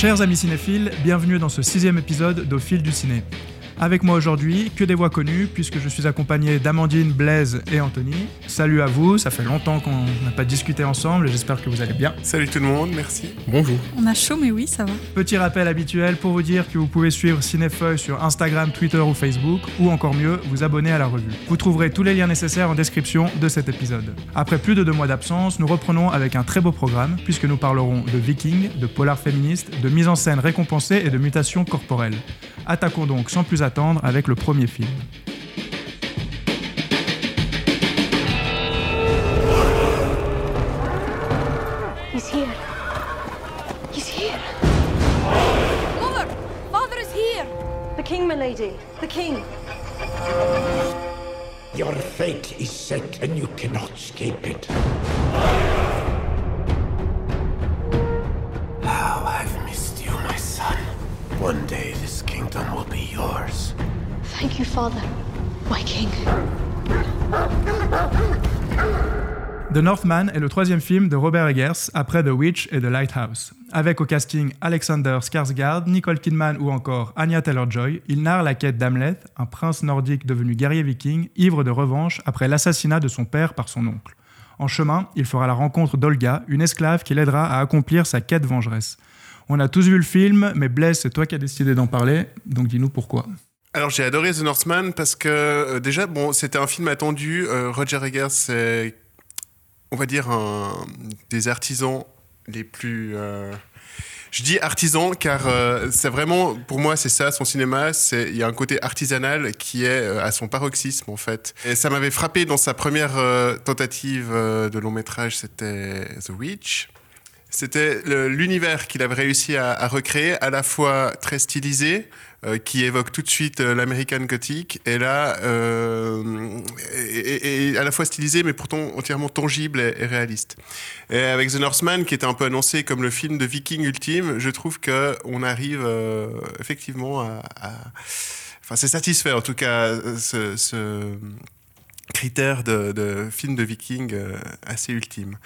Chers amis cinéphiles, bienvenue dans ce sixième épisode d'Au fil du ciné. Avec moi aujourd'hui, que des voix connues, puisque je suis accompagné d'Amandine, Blaise et Anthony. Salut à vous, ça fait longtemps qu'on n'a pas discuté ensemble et j'espère que vous allez bien. Salut tout le monde, merci. Bonjour. On a chaud, mais oui, ça va. Petit rappel habituel pour vous dire que vous pouvez suivre Cinéfeuille sur Instagram, Twitter ou Facebook, ou encore mieux, vous abonner à la revue. Vous trouverez tous les liens nécessaires en description de cet épisode. Après plus de deux mois d'absence, nous reprenons avec un très beau programme, puisque nous parlerons de vikings, de polar féministe, de mise en scène récompensée et de mutation corporelle. Attaquons donc sans plus attendre avec le premier film. He's here. He's here. Mother! Father is here! The king, milady. The king. Your fate is set and you cannot escape it. How I've missed you, my son. One day this kingdom will. Thank you, father. My king. The Northman est le troisième film de Robert Eggers après The Witch et The Lighthouse. Avec au casting Alexander Skarsgård, Nicole Kidman ou encore Anya Taylor-Joy, il narre la quête d'Hamlet, un prince nordique devenu guerrier viking, ivre de revanche après l'assassinat de son père par son oncle. En chemin, il fera la rencontre d'Olga, une esclave qui l'aidera à accomplir sa quête vengeresse. On a tous vu le film, mais Blaise, c'est toi qui as décidé d'en parler, donc dis-nous pourquoi. Alors j'ai adoré The Northman parce que euh, déjà, bon, c'était un film attendu. Euh, Roger Eggers, c'est, on va dire, un des artisans les plus... euh, je dis artisan car c'est vraiment, pour moi, c'est ça, son cinéma. Il y a un côté artisanal qui est à son paroxysme, en fait. Et ça m'avait frappé dans sa première tentative de long métrage, c'était The Witch. C'était l'univers qu'il avait réussi à, recréer, à la fois très stylisé, euh, qui évoque tout de suite euh, l'American Gothic, et là, euh, à la fois stylisé, mais pourtant entièrement tangible et, réaliste. Et avec The Northman, qui était un peu annoncé comme le film de Viking ultime, je trouve que on arrive effectivement à, enfin, c'est satisfait en tout cas ce, critère de, film de Viking assez ultime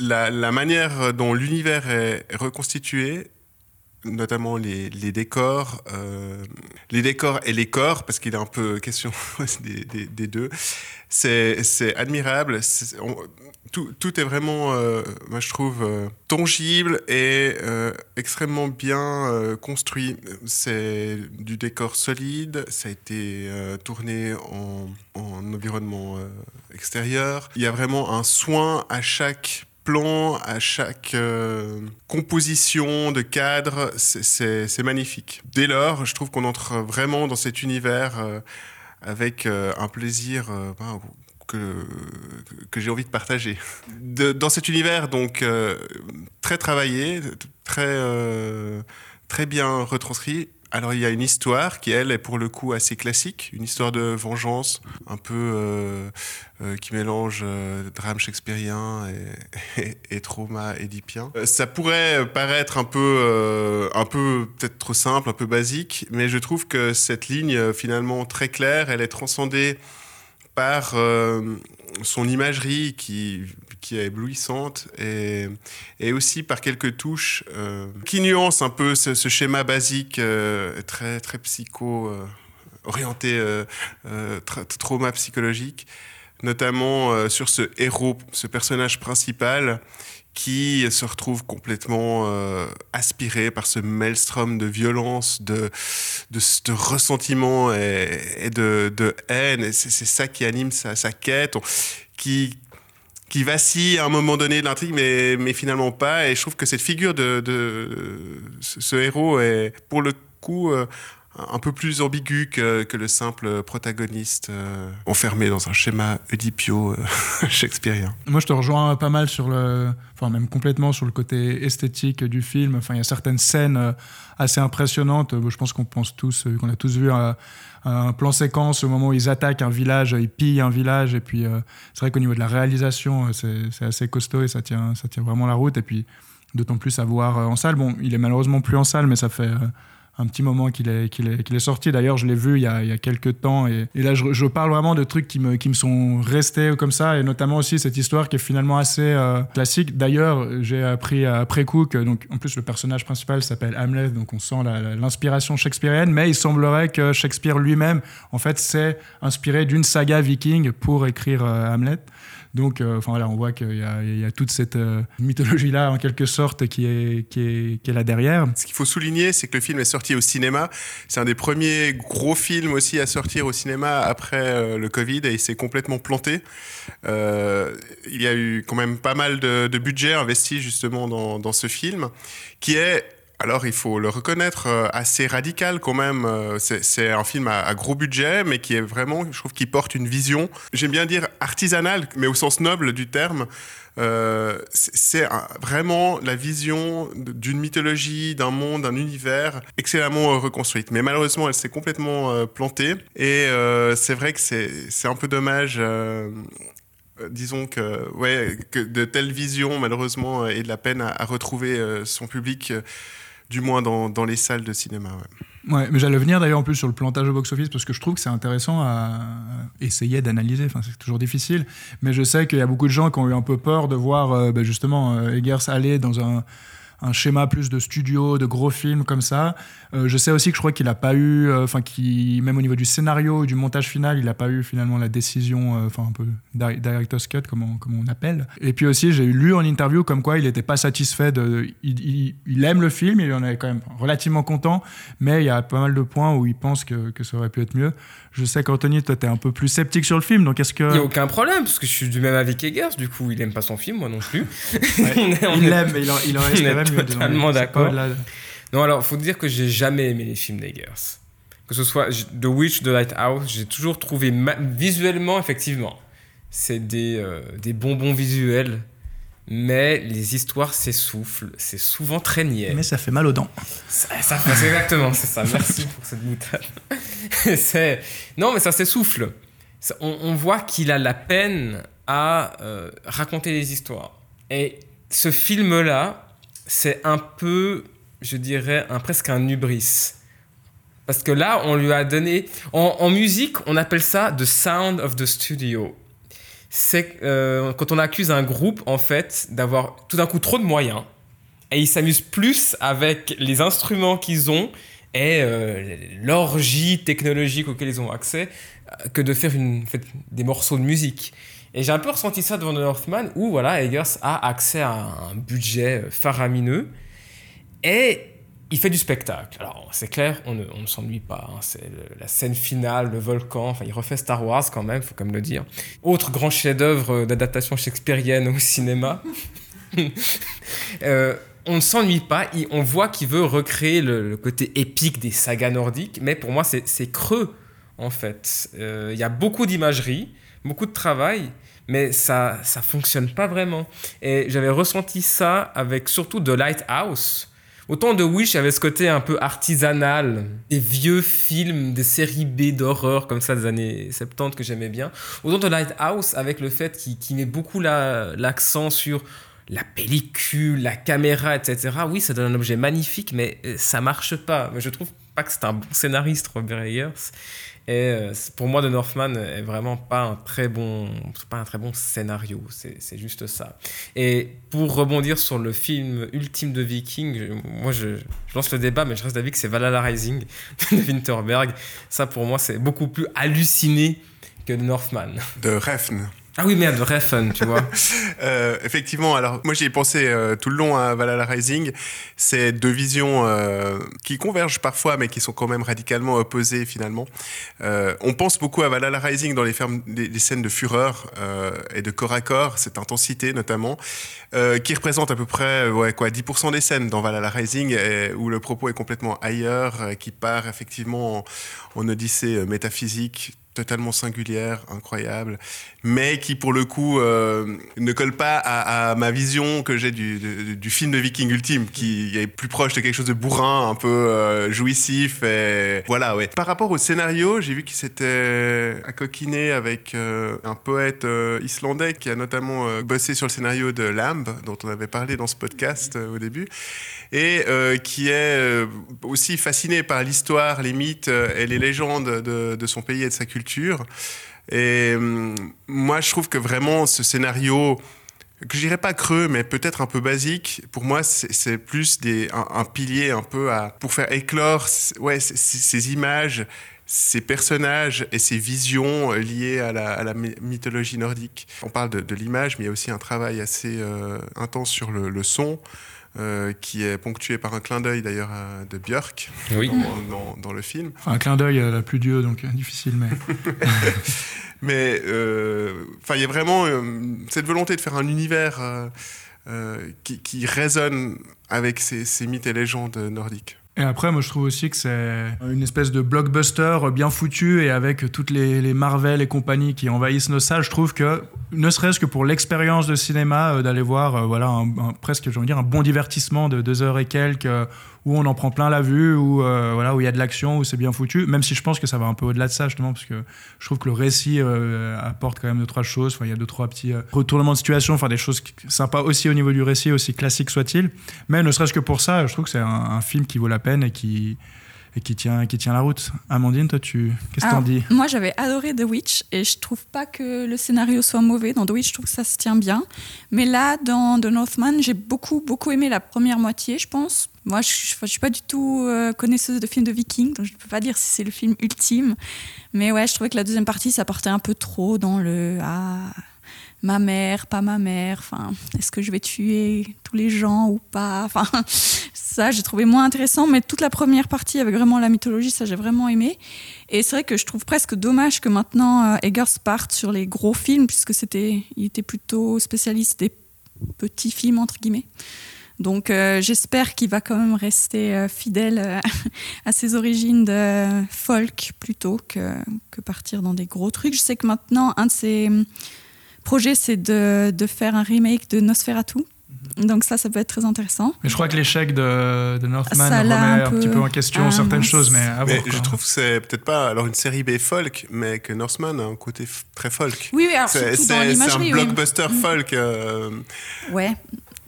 la, manière dont l'univers est reconstitué, notamment les, décors, euh, les décors et les corps, parce qu'il est un peu question des, deux, c'est admirable. Tout, est vraiment, euh, moi je trouve, euh, tangible et extrêmement bien construit. C'est du décor solide, ça a été tourné en, en environnement extérieur. Il y a vraiment un soin à chaque à chaque euh, composition de cadre, c'est- magnifique. Dès lors, je trouve qu'on entre vraiment dans cet univers euh, avec euh, un plaisir que, j'ai envie de partager. Dans cet univers, donc, très travaillé, très, très bien retranscrit. Alors il y a une histoire qui, elle, est pour le coup assez classique, une histoire de vengeance, un peu euh, euh, qui mélange euh, drame shakespearien et, et, et trauma édipien. Ça pourrait paraître un peu, un peu peut-être trop simple, un peu basique, mais je trouve que cette ligne finalement très claire, elle est transcendée par son imagerie qui, qui est éblouissante et, et aussi par quelques touches euh, qui nuancent un peu ce, schéma basique euh, très, très psycho, euh, orienté tra- trauma psychologique, notamment sur ce héros, ce personnage principal qui se retrouve complètement aspiré par ce maelstrom de violence, de, de, ressentiment et, de, de haine. Et c'est ça qui anime sa, quête, qui, qui vacille à un moment donné de l'intrigue, mais, finalement pas. Et je trouve que cette figure de, ce héros est, pour le coup, euh, un peu plus ambigu que, le simple protagoniste euh, enfermé dans un schéma oedipio euh, shakespearien. Moi, je te rejoins pas mal sur le, enfin même complètement sur le côté esthétique du film. Enfin, il y a certaines scènes euh, assez impressionnantes. Je pense qu'on pense tous, euh, qu'on a tous vu un, plan séquence au moment où ils attaquent un village, ils pillent un village. Et puis, c'est vrai qu'au niveau de la réalisation, c'est assez costaud et ça tient, ça tient vraiment la route. Et puis, d'autant plus à voir en salle. Bon, il est malheureusement plus en salle, mais ça fait un petit moment qu'il est, est, est sorti. D'ailleurs, je l'ai vu il y, a, il y a quelques temps. Et, et là, je, je parle vraiment de trucs qui me, qui me sont restés comme ça. Et notamment aussi cette histoire qui est finalement assez euh, classique. D'ailleurs, j'ai appris après coup que, donc, en plus, le personnage principal s'appelle Hamlet. Donc, on sent l'inspiration shakespearienne. Mais il semblerait que Shakespeare lui-même, en fait, s'est inspiré d'une saga viking pour écrire euh, Hamlet. Donc, euh, enfin voilà, on voit qu'il y, a- toute cette euh, mythologie-là, en quelque sorte, qui est, qui est, qui est là derrière. Ce qu'il faut souligner, c'est que le film est sorti au cinéma. C'est un des premiers gros films aussi à sortir au cinéma après euh, le Covid et il s'est complètement planté. Il y a eu quand même pas mal de, de budget investi justement dans, dans ce film, qui est alors, il faut le reconnaître, euh, assez radical quand même. Euh, C'est un film à, gros budget, mais qui est vraiment, je trouve, qui porte une vision, j'aime bien dire artisanale, mais au sens noble du terme. Euh, c'est vraiment la vision d'une mythologie, d'un monde, d'un univers excellemment reconstruite. Mais malheureusement, elle s'est complètement plantée. Et c'est vrai que c'est un peu dommage. disons que, ouais, de telles visions, malheureusement, aient de la peine à, retrouver son public, du moins dans, dans les salles de cinéma. ouais. Ouais, mais j'allais venir d'ailleurs en plus sur le plantage au box-office parce que je trouve que c'est intéressant à essayer d'analyser. Enfin, c'est toujours difficile, mais je sais qu'il y a beaucoup de gens qui ont eu un peu peur de voir euh, ben, justement euh, Eggers aller dans un, un schéma plus de studio, de gros films comme ça. Euh, je sais aussi que je crois qu'il n'a pas eu, euh, enfin, qui même au niveau du scénario, du montage final, il n'a pas eu finalement la décision, euh, enfin un peu di- director's cut comme on, comme on appelle. Et puis aussi, j'ai lu en interview comme quoi il n'était pas satisfait de, il, il- il aime le film, il en est quand même relativement content, mais il y a pas mal de points où il pense que, que ça aurait pu être mieux. Je sais qu'Anthony, toi, t'es un peu plus sceptique sur le film, donc est-ce que Il n'y a aucun problème, parce que je suis du même avis qu'Eggers, du coup, il aime pas son film, moi non plus. On est- on il l'aime, mais il en, il en mieux. disons. Totalement d'accord. Non, alors, faut dire que j'ai jamais aimé les films d'Eggers. Que ce soit The Witch, The Lighthouse, j'ai toujours trouvé ma- visuellement, effectivement, c'est des, euh, des bonbons visuels, mais les histoires s'essoufflent, c'est souvent très niais. Mais ça fait mal aux dents. Ça, ça fait- c'est exactement, c'est ça. Merci pour cette boutade. c'est non, mais ça s'essouffle. On, on voit qu'il a la peine à euh, raconter les histoires. Et ce film-là, c'est un peu, je dirais, un, presque un hubris. Parce que là, on lui a donné. En, musique, on appelle ça the sound of the studio. C'est euh, quand on accuse un groupe, en fait, d'avoir tout d'un coup trop de moyens et ils s'amusent plus avec les instruments qu'ils ont et euh, l'orgie technologique auquel ils ont accès euh, que de faire des morceaux de musique. Et j'ai un peu ressenti ça devant The Northman où voilà, Eggers a accès à un budget euh, faramineux et il fait du spectacle. Alors c'est clair, on ne, s'ennuie pas. hein. C'est la scène finale, le volcan. Enfin, il refait Star Wars quand même, faut quand même le dire. Autre grand chef-d'œuvre euh, d'adaptation shakespearienne au cinéma. Euh, on ne s'ennuie pas, on voit qu'il veut recréer le, côté épique des sagas nordiques, mais pour moi c'est creux en fait. Euh, Il y a beaucoup d'imagerie, beaucoup de travail, mais ça ça fonctionne pas vraiment. Et j'avais ressenti ça avec surtout The Lighthouse. Autant de Wish avait ce côté un peu artisanal, des vieux films, des séries B d'horreur comme ça des années 70 que j'aimais bien. Autant de Lighthouse avec le fait qu'il met beaucoup la- l'accent sur la pellicule, la caméra, etc. Oui, ça donne un objet magnifique, mais euh, ça marche pas. Je trouve pas que c'est un bon scénariste, Robert Eggers. Et euh, pour moi, The Northman est vraiment pas un très bon, pas un très bon scénario. C'est juste ça. Et pour rebondir sur le film ultime de Viking, moi je, je lance le débat, mais je reste d'avis que c'est Valhalla Rising de Winterberg. Ça pour moi, c'est beaucoup plus halluciné que The Northman. De Refn. Ah oui, merde, Refn, tu vois. Euh, effectivement, alors moi j'y ai pensé euh, tout le long à Valhalla Rising. C'est deux visions euh, qui convergent parfois, mais qui sont quand même radicalement opposées finalement. On pense beaucoup à Valhalla Rising dans les, scènes de fureur et de corps à corps, cette intensité notamment, qui représente à peu près quoi, 10% des scènes dans Valhalla Rising, où le propos est complètement ailleurs, qui part effectivement en, en odyssée métaphysique totalement singulière, incroyable, mais qui pour le coup euh, ne colle pas à, ma vision que j'ai du, film de Viking ultime, qui est plus proche de quelque chose de bourrin, un peu euh, jouissif. Voilà, ouais. Par rapport au scénario, j'ai vu qu'il s'était accoquiné avec euh, un poète islandais qui a notamment bossé sur le scénario de Lamb, dont on avait parlé dans ce podcast au début, et qui est aussi fasciné par l'histoire, les mythes et les légendes de, de son pays et de sa culture. Et hum, moi, je trouve que vraiment ce scénario, que je dirais pas creux, mais peut-être un peu basique, pour moi, c'est plus un, pilier un peu à, pour faire éclore ouais, ces images, ces personnages et ces visions euh, liées à la, mythologie nordique. On parle de, l'image, mais il y a aussi un travail assez euh, intense sur le son. Euh, qui est ponctué par un clin d'œil d'ailleurs à- de Björk Oui. dans, dans- dans le film. Enfin, un clin d'œil à la plus Dieu, donc euh, difficile, mais. Mais euh, enfin, il y a vraiment euh, cette volonté de faire un univers euh, euh, qui, qui résonne avec ces, ces mythes et légendes nordiques. Et après, moi, je trouve aussi que c'est une espèce de blockbuster bien foutu et avec toutes les, Marvel et compagnie qui envahissent nos salles. Je trouve que, ne serait-ce que pour l'expérience de cinéma, euh, d'aller voir, euh, voilà, un, presque, j'ai envie de dire, un bon divertissement de deux heures et quelques, où on en prend plein la vue, où euh, voilà, où il y a de l'action, où c'est bien foutu. Même si je pense que ça va un peu au-delà de ça, justement, parce que je trouve que le récit euh, apporte quand même deux trois choses. Enfin, il y a deux trois petits euh, retournements de situation, enfin des choses sympas aussi au niveau du récit, aussi classique soit-il. Mais ne serait-ce que pour ça, je trouve que c'est un film qui vaut la peine et qui et qui tient qui tient la route. Amandine, toi, tu qu'est-ce que t'en Alors, dis? Moi, j'avais adoré The Witch et je trouve pas que le scénario soit mauvais. Dans The Witch, je trouve que ça se tient bien. Mais là, dans The Northman, j'ai beaucoup, beaucoup aimé la première moitié, je pense. Moi, je, je suis pas du tout euh, connaisseuse de films de vikings, donc je peux pas dire si c'est le film ultime. Mais ouais, je trouvais que la deuxième partie, ça partait un peu trop dans le ah, ma mère, pas ma mère. Enfin, est-ce que je vais tuer tous les gens ou pas? Enfin, ça, j'ai trouvé moins intéressant. Mais toute la première partie avec vraiment la mythologie, ça, j'ai vraiment aimé. Et c'est vrai que je trouve presque dommage que maintenant euh, Eggers parte sur les gros films, puisque c'était, il était plutôt spécialiste des petits films entre guillemets. Donc euh, j'espère qu'il va quand même rester euh, fidèle à ses origines de folk plutôt que, que partir dans des gros trucs. Je sais que maintenant, un de ses projets, c'est de faire un remake de Nosferatu. Donc ça, ça peut être très intéressant. Mais je crois que l'échec de, de Northman Ça remet un un, peu- petit peu en question Ah, certaines mince. choses, mais à Mais voir, je trouve que c'est peut-être pas alors une série B folk, mais que Northman a un côté très folk. Oui, oui, alors surtout dans c'est- c'est un oui. blockbuster folk, euh, Ouais,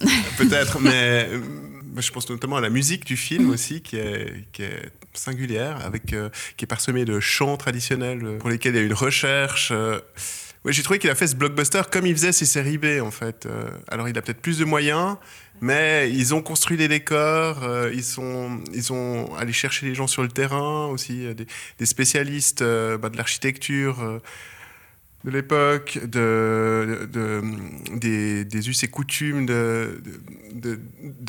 peut-être, mais euh, je pense notamment à la musique du film aussi, qui est, qui est singulière, avec, euh, qui est parsemée de chants traditionnels pour lesquels il y a une recherche. euh. Ouais, j'ai trouvé qu'il a fait ce blockbuster comme il faisait ses séries B, en fait. Euh, alors, il a peut-être plus de moyens, mais ils ont construit les décors, euh, ils, sont, ils sont allés chercher les gens sur le terrain aussi, euh, des, spécialistes bah, de l'architecture. de l'époque, de, de- des, us et coutumes de,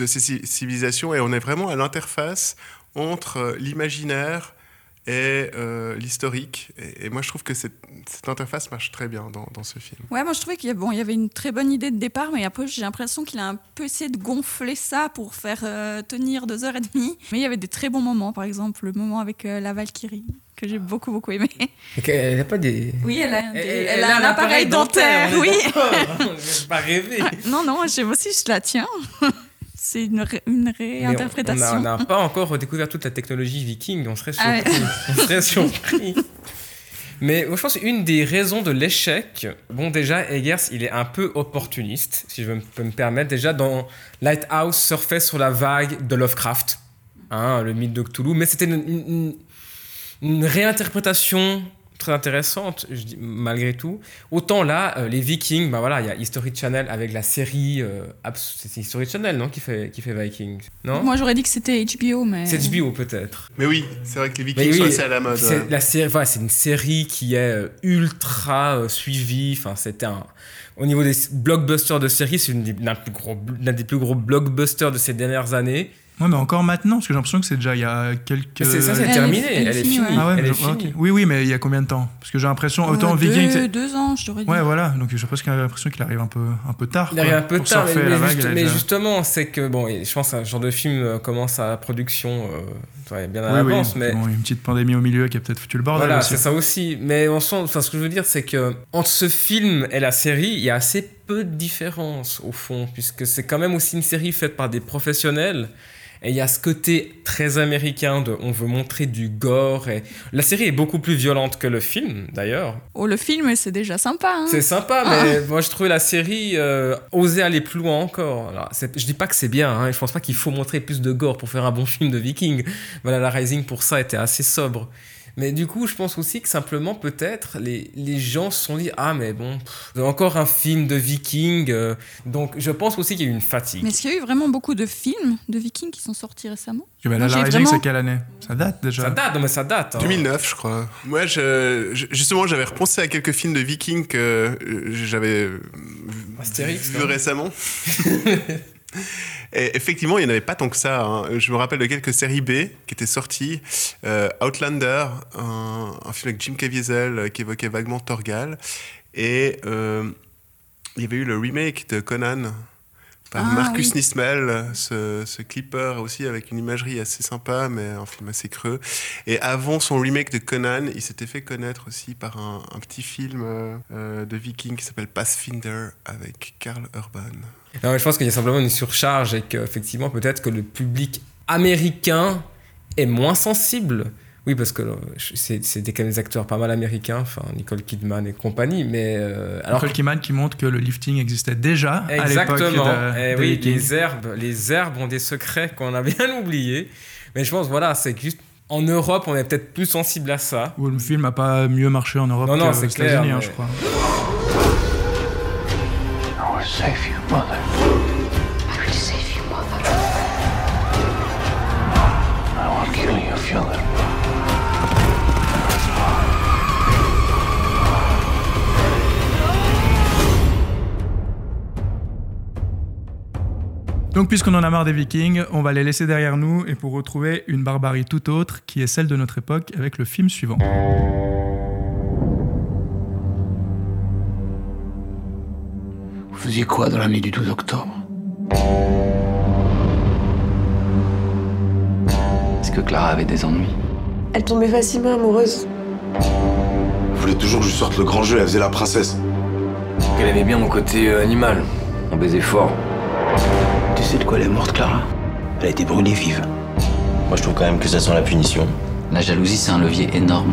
ces ci- civilisations, et on est vraiment à l'interface entre l'imaginaire et euh, l'historique. Et, et moi, je trouve que cette, cette interface marche très bien dans, dans ce film. Ouais, moi je trouvais qu'il y, a- bon, il y avait une très bonne idée de départ, mais après j'ai l'impression qu'il a un peu essayé de gonfler ça pour faire euh, tenir deux heures et demie. Mais il y avait des très bons moments, par exemple le moment avec euh, la Valkyrie, que j'ai beaucoup beaucoup aimé. Elle n'a pas des. Oui, elle a, un, des- Elle, elle a un appareil dentaire, on est oui. pas rêver. non, non, j'ai aussi, je la tiens. C'est une, ré- une Mais on- réinterprétation. On n'a pas encore découvert toute la technologie viking, on serait Ah surpris. on serait surpris. Mais je pense qu'une des raisons de l'échec, bon, déjà, Eggers, il est un peu opportuniste, si je peux me permettre. Déjà, dans Lighthouse, surfait sur la vague de Lovecraft, hein, le mythe de Cthulhu, mais c'était une, une- une réinterprétation très intéressante, je dis, malgré tout. Autant là, euh, les Vikings, bah voilà, il y a History Channel avec la série. euh, c'est History Channel, non, qui fait, qui fait Vikings Non? Moi j'aurais dit que c'était HBO, mais. C'est HBO peut-être. Mais oui, c'est vrai que les Vikings oui, sont assez à la mode. C'est ouais. la série, voilà, c'est une série qui est euh, ultra euh, suivie. Enfin, c'était un. Au niveau des blockbusters de série, c'est une des- l'un plus gros- l'un des plus gros blockbusters de ces dernières années. Ouais, mais encore maintenant, parce que j'ai l'impression que c'est déjà il y a quelques. C'est ça, c'est terminé. elle Elle est finie, ouais. Ah ouais, Elle mais est je- ok. finie. Oui, oui, mais il y a combien de temps? Parce que j'ai l'impression, autant Euh, Viking. deux, deux ans, je t'aurais dit. Ouais, voilà. Donc je pense qu'il a l'impression qu'il arrive un peu, un peu tard. Il arrive un peu pour tard, mais, surfer mais la vague, juste- elle a mais déjà- justement, c'est que, bon, je pense que un genre de film euh, commence à la production euh, bien à Oui, oui. l'avance, mais Bon, une petite pandémie au milieu qui a peut-être foutu le bordel voilà, aussi. c'est ça aussi. Mais en sens, enfin, ce que je veux dire, c'est que entre ce film et la série, il y a assez peu de différence au fond, puisque c'est quand même aussi une série faite par des professionnels. Et il y a ce côté très américain de on veut montrer du gore. Et... La série est beaucoup plus violente que le film, d'ailleurs. Oh, le film, c'est déjà sympa. Hein. C'est sympa, mais moi je trouvais la série euh, osait aller plus loin encore. Alors, je dis pas que c'est bien, hein, je pense pas qu'il faut montrer plus de gore pour faire un bon film de viking. Voilà, la Rising pour ça était assez sobre. Mais du coup, je pense aussi que simplement, peut-être, les, les gens se sont dit Ah, mais bon, pff, encore un film de viking. euh. donc, je pense aussi qu'il y a eu une fatigue. Mais est-ce qu'il y a eu vraiment beaucoup de films de Vikings qui sont sortis récemment? Moi, la Rising, vraiment- c'est quelle année? Ça date déjà. Ça date, non, mais ça date. hein. 2009, je crois. Moi, je, je- justement, j'avais repensé à quelques films de Vikings que euh, j'avais euh, Astérix, vu récemment. Et effectivement, il n'y en avait pas tant que ça. hein. Je me rappelle de quelques séries B qui étaient sorties. Euh, Outlander, un, un film avec Jim Caviezel euh, qui évoquait vaguement Torgal. Et euh, il y avait eu le remake de Conan par Ah, Marcus oui. Nismel, ce, ce clipper aussi avec une imagerie assez sympa, mais un film assez creux. Et avant son remake de Conan, il s'était fait connaître aussi par un, un petit film euh, de viking qui s'appelle Pathfinder avec Karl Urban. Non, mais je pense qu'il y a simplement une surcharge et qu'effectivement, peut-être que le public américain est moins sensible. Oui, parce que euh, des, quand même des acteurs pas mal américains, enfin Nicole Kidman et compagnie, mais euh, alors Alors Kidman qui montre que le lifting existait déjà à l'époque exactement. de, Eh de oui, Vikings. les herbes, les herbes ont des secrets qu'on a bien oubliés. Mais je pense voilà, c'est juste en Europe, on est peut-être plus sensible à ça. Où le film a pas mieux marché en Europe Non, non, qu'aux États-Unis, hein, mais- je crois. You, mother. I will save you, Mother. I will kill you if you let me. Donc, puisqu'on en a marre des Vikings, on va les laisser derrière nous et pour retrouver une barbarie tout autre qui est celle de notre époque avec le film suivant. Faisiez quoi dans la nuit du 12 octobre Est-ce que Clara avait des ennuis Elle tombait facilement amoureuse. Vous voulez toujours que je sorte le grand jeu, elle faisait la princesse. Elle aimait bien mon côté euh, animal. On baisait fort. Tu sais de quoi elle est morte, Clara? Elle a été brûlée vive. Moi, je trouve quand même que ça sent la punition. La jalousie, c'est un levier énorme.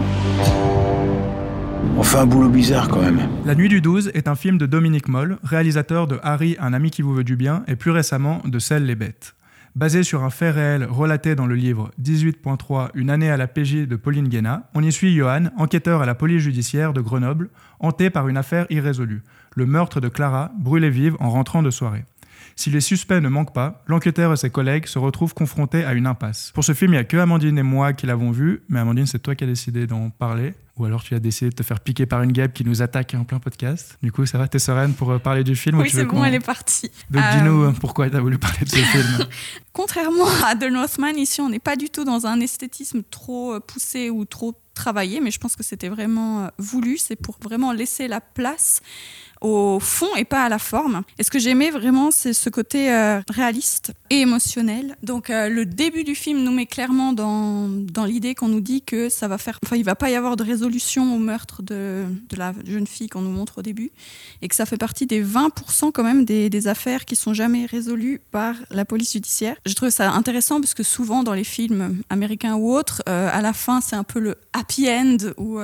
On fait un boulot bizarre quand même. La Nuit du 12 est un film de Dominique Moll, réalisateur de Harry, un ami qui vous veut du bien, et plus récemment de Celles les bêtes. Basé sur un fait réel relaté dans le livre 18.3 Une année à la PJ de Pauline Guéna, on y suit Johan, enquêteur à la police judiciaire de Grenoble, hanté par une affaire irrésolue, le meurtre de Clara, brûlée vive en rentrant de soirée. Si les suspects ne manquent pas, l'enquêteur et ses collègues se retrouvent confrontés à une impasse. Pour ce film, il n'y a que Amandine et moi qui l'avons vu, mais Amandine, c'est toi qui as décidé d'en parler. Ou alors tu as décidé de te faire piquer par une guêpe qui nous attaque en plein podcast. Du coup, ça va, t'es sereine pour euh, parler du film ou Oui, c'est bon, elle est partie. Donc Euh, dis-nous euh, pourquoi tu as voulu parler de ce film. Contrairement à The Northman, ici, on n'est pas du tout dans un esthétisme trop poussé ou trop travaillé, mais je pense que c'était vraiment voulu. C'est pour vraiment laisser la place au fond et pas à la forme. Et ce que j'aimais vraiment, c'est ce côté euh, réaliste et émotionnel. Donc euh, le début du film nous met clairement dans, dans l'idée qu'on nous dit que ça va faire, enfin il va pas y avoir de résolution au meurtre de, de la jeune fille qu'on nous montre au début, et que ça fait partie des 20% quand même des, des affaires qui sont jamais résolues par la police judiciaire. Je trouve ça intéressant parce que souvent dans les films américains ou autres, euh, à la fin c'est un peu le happy end où,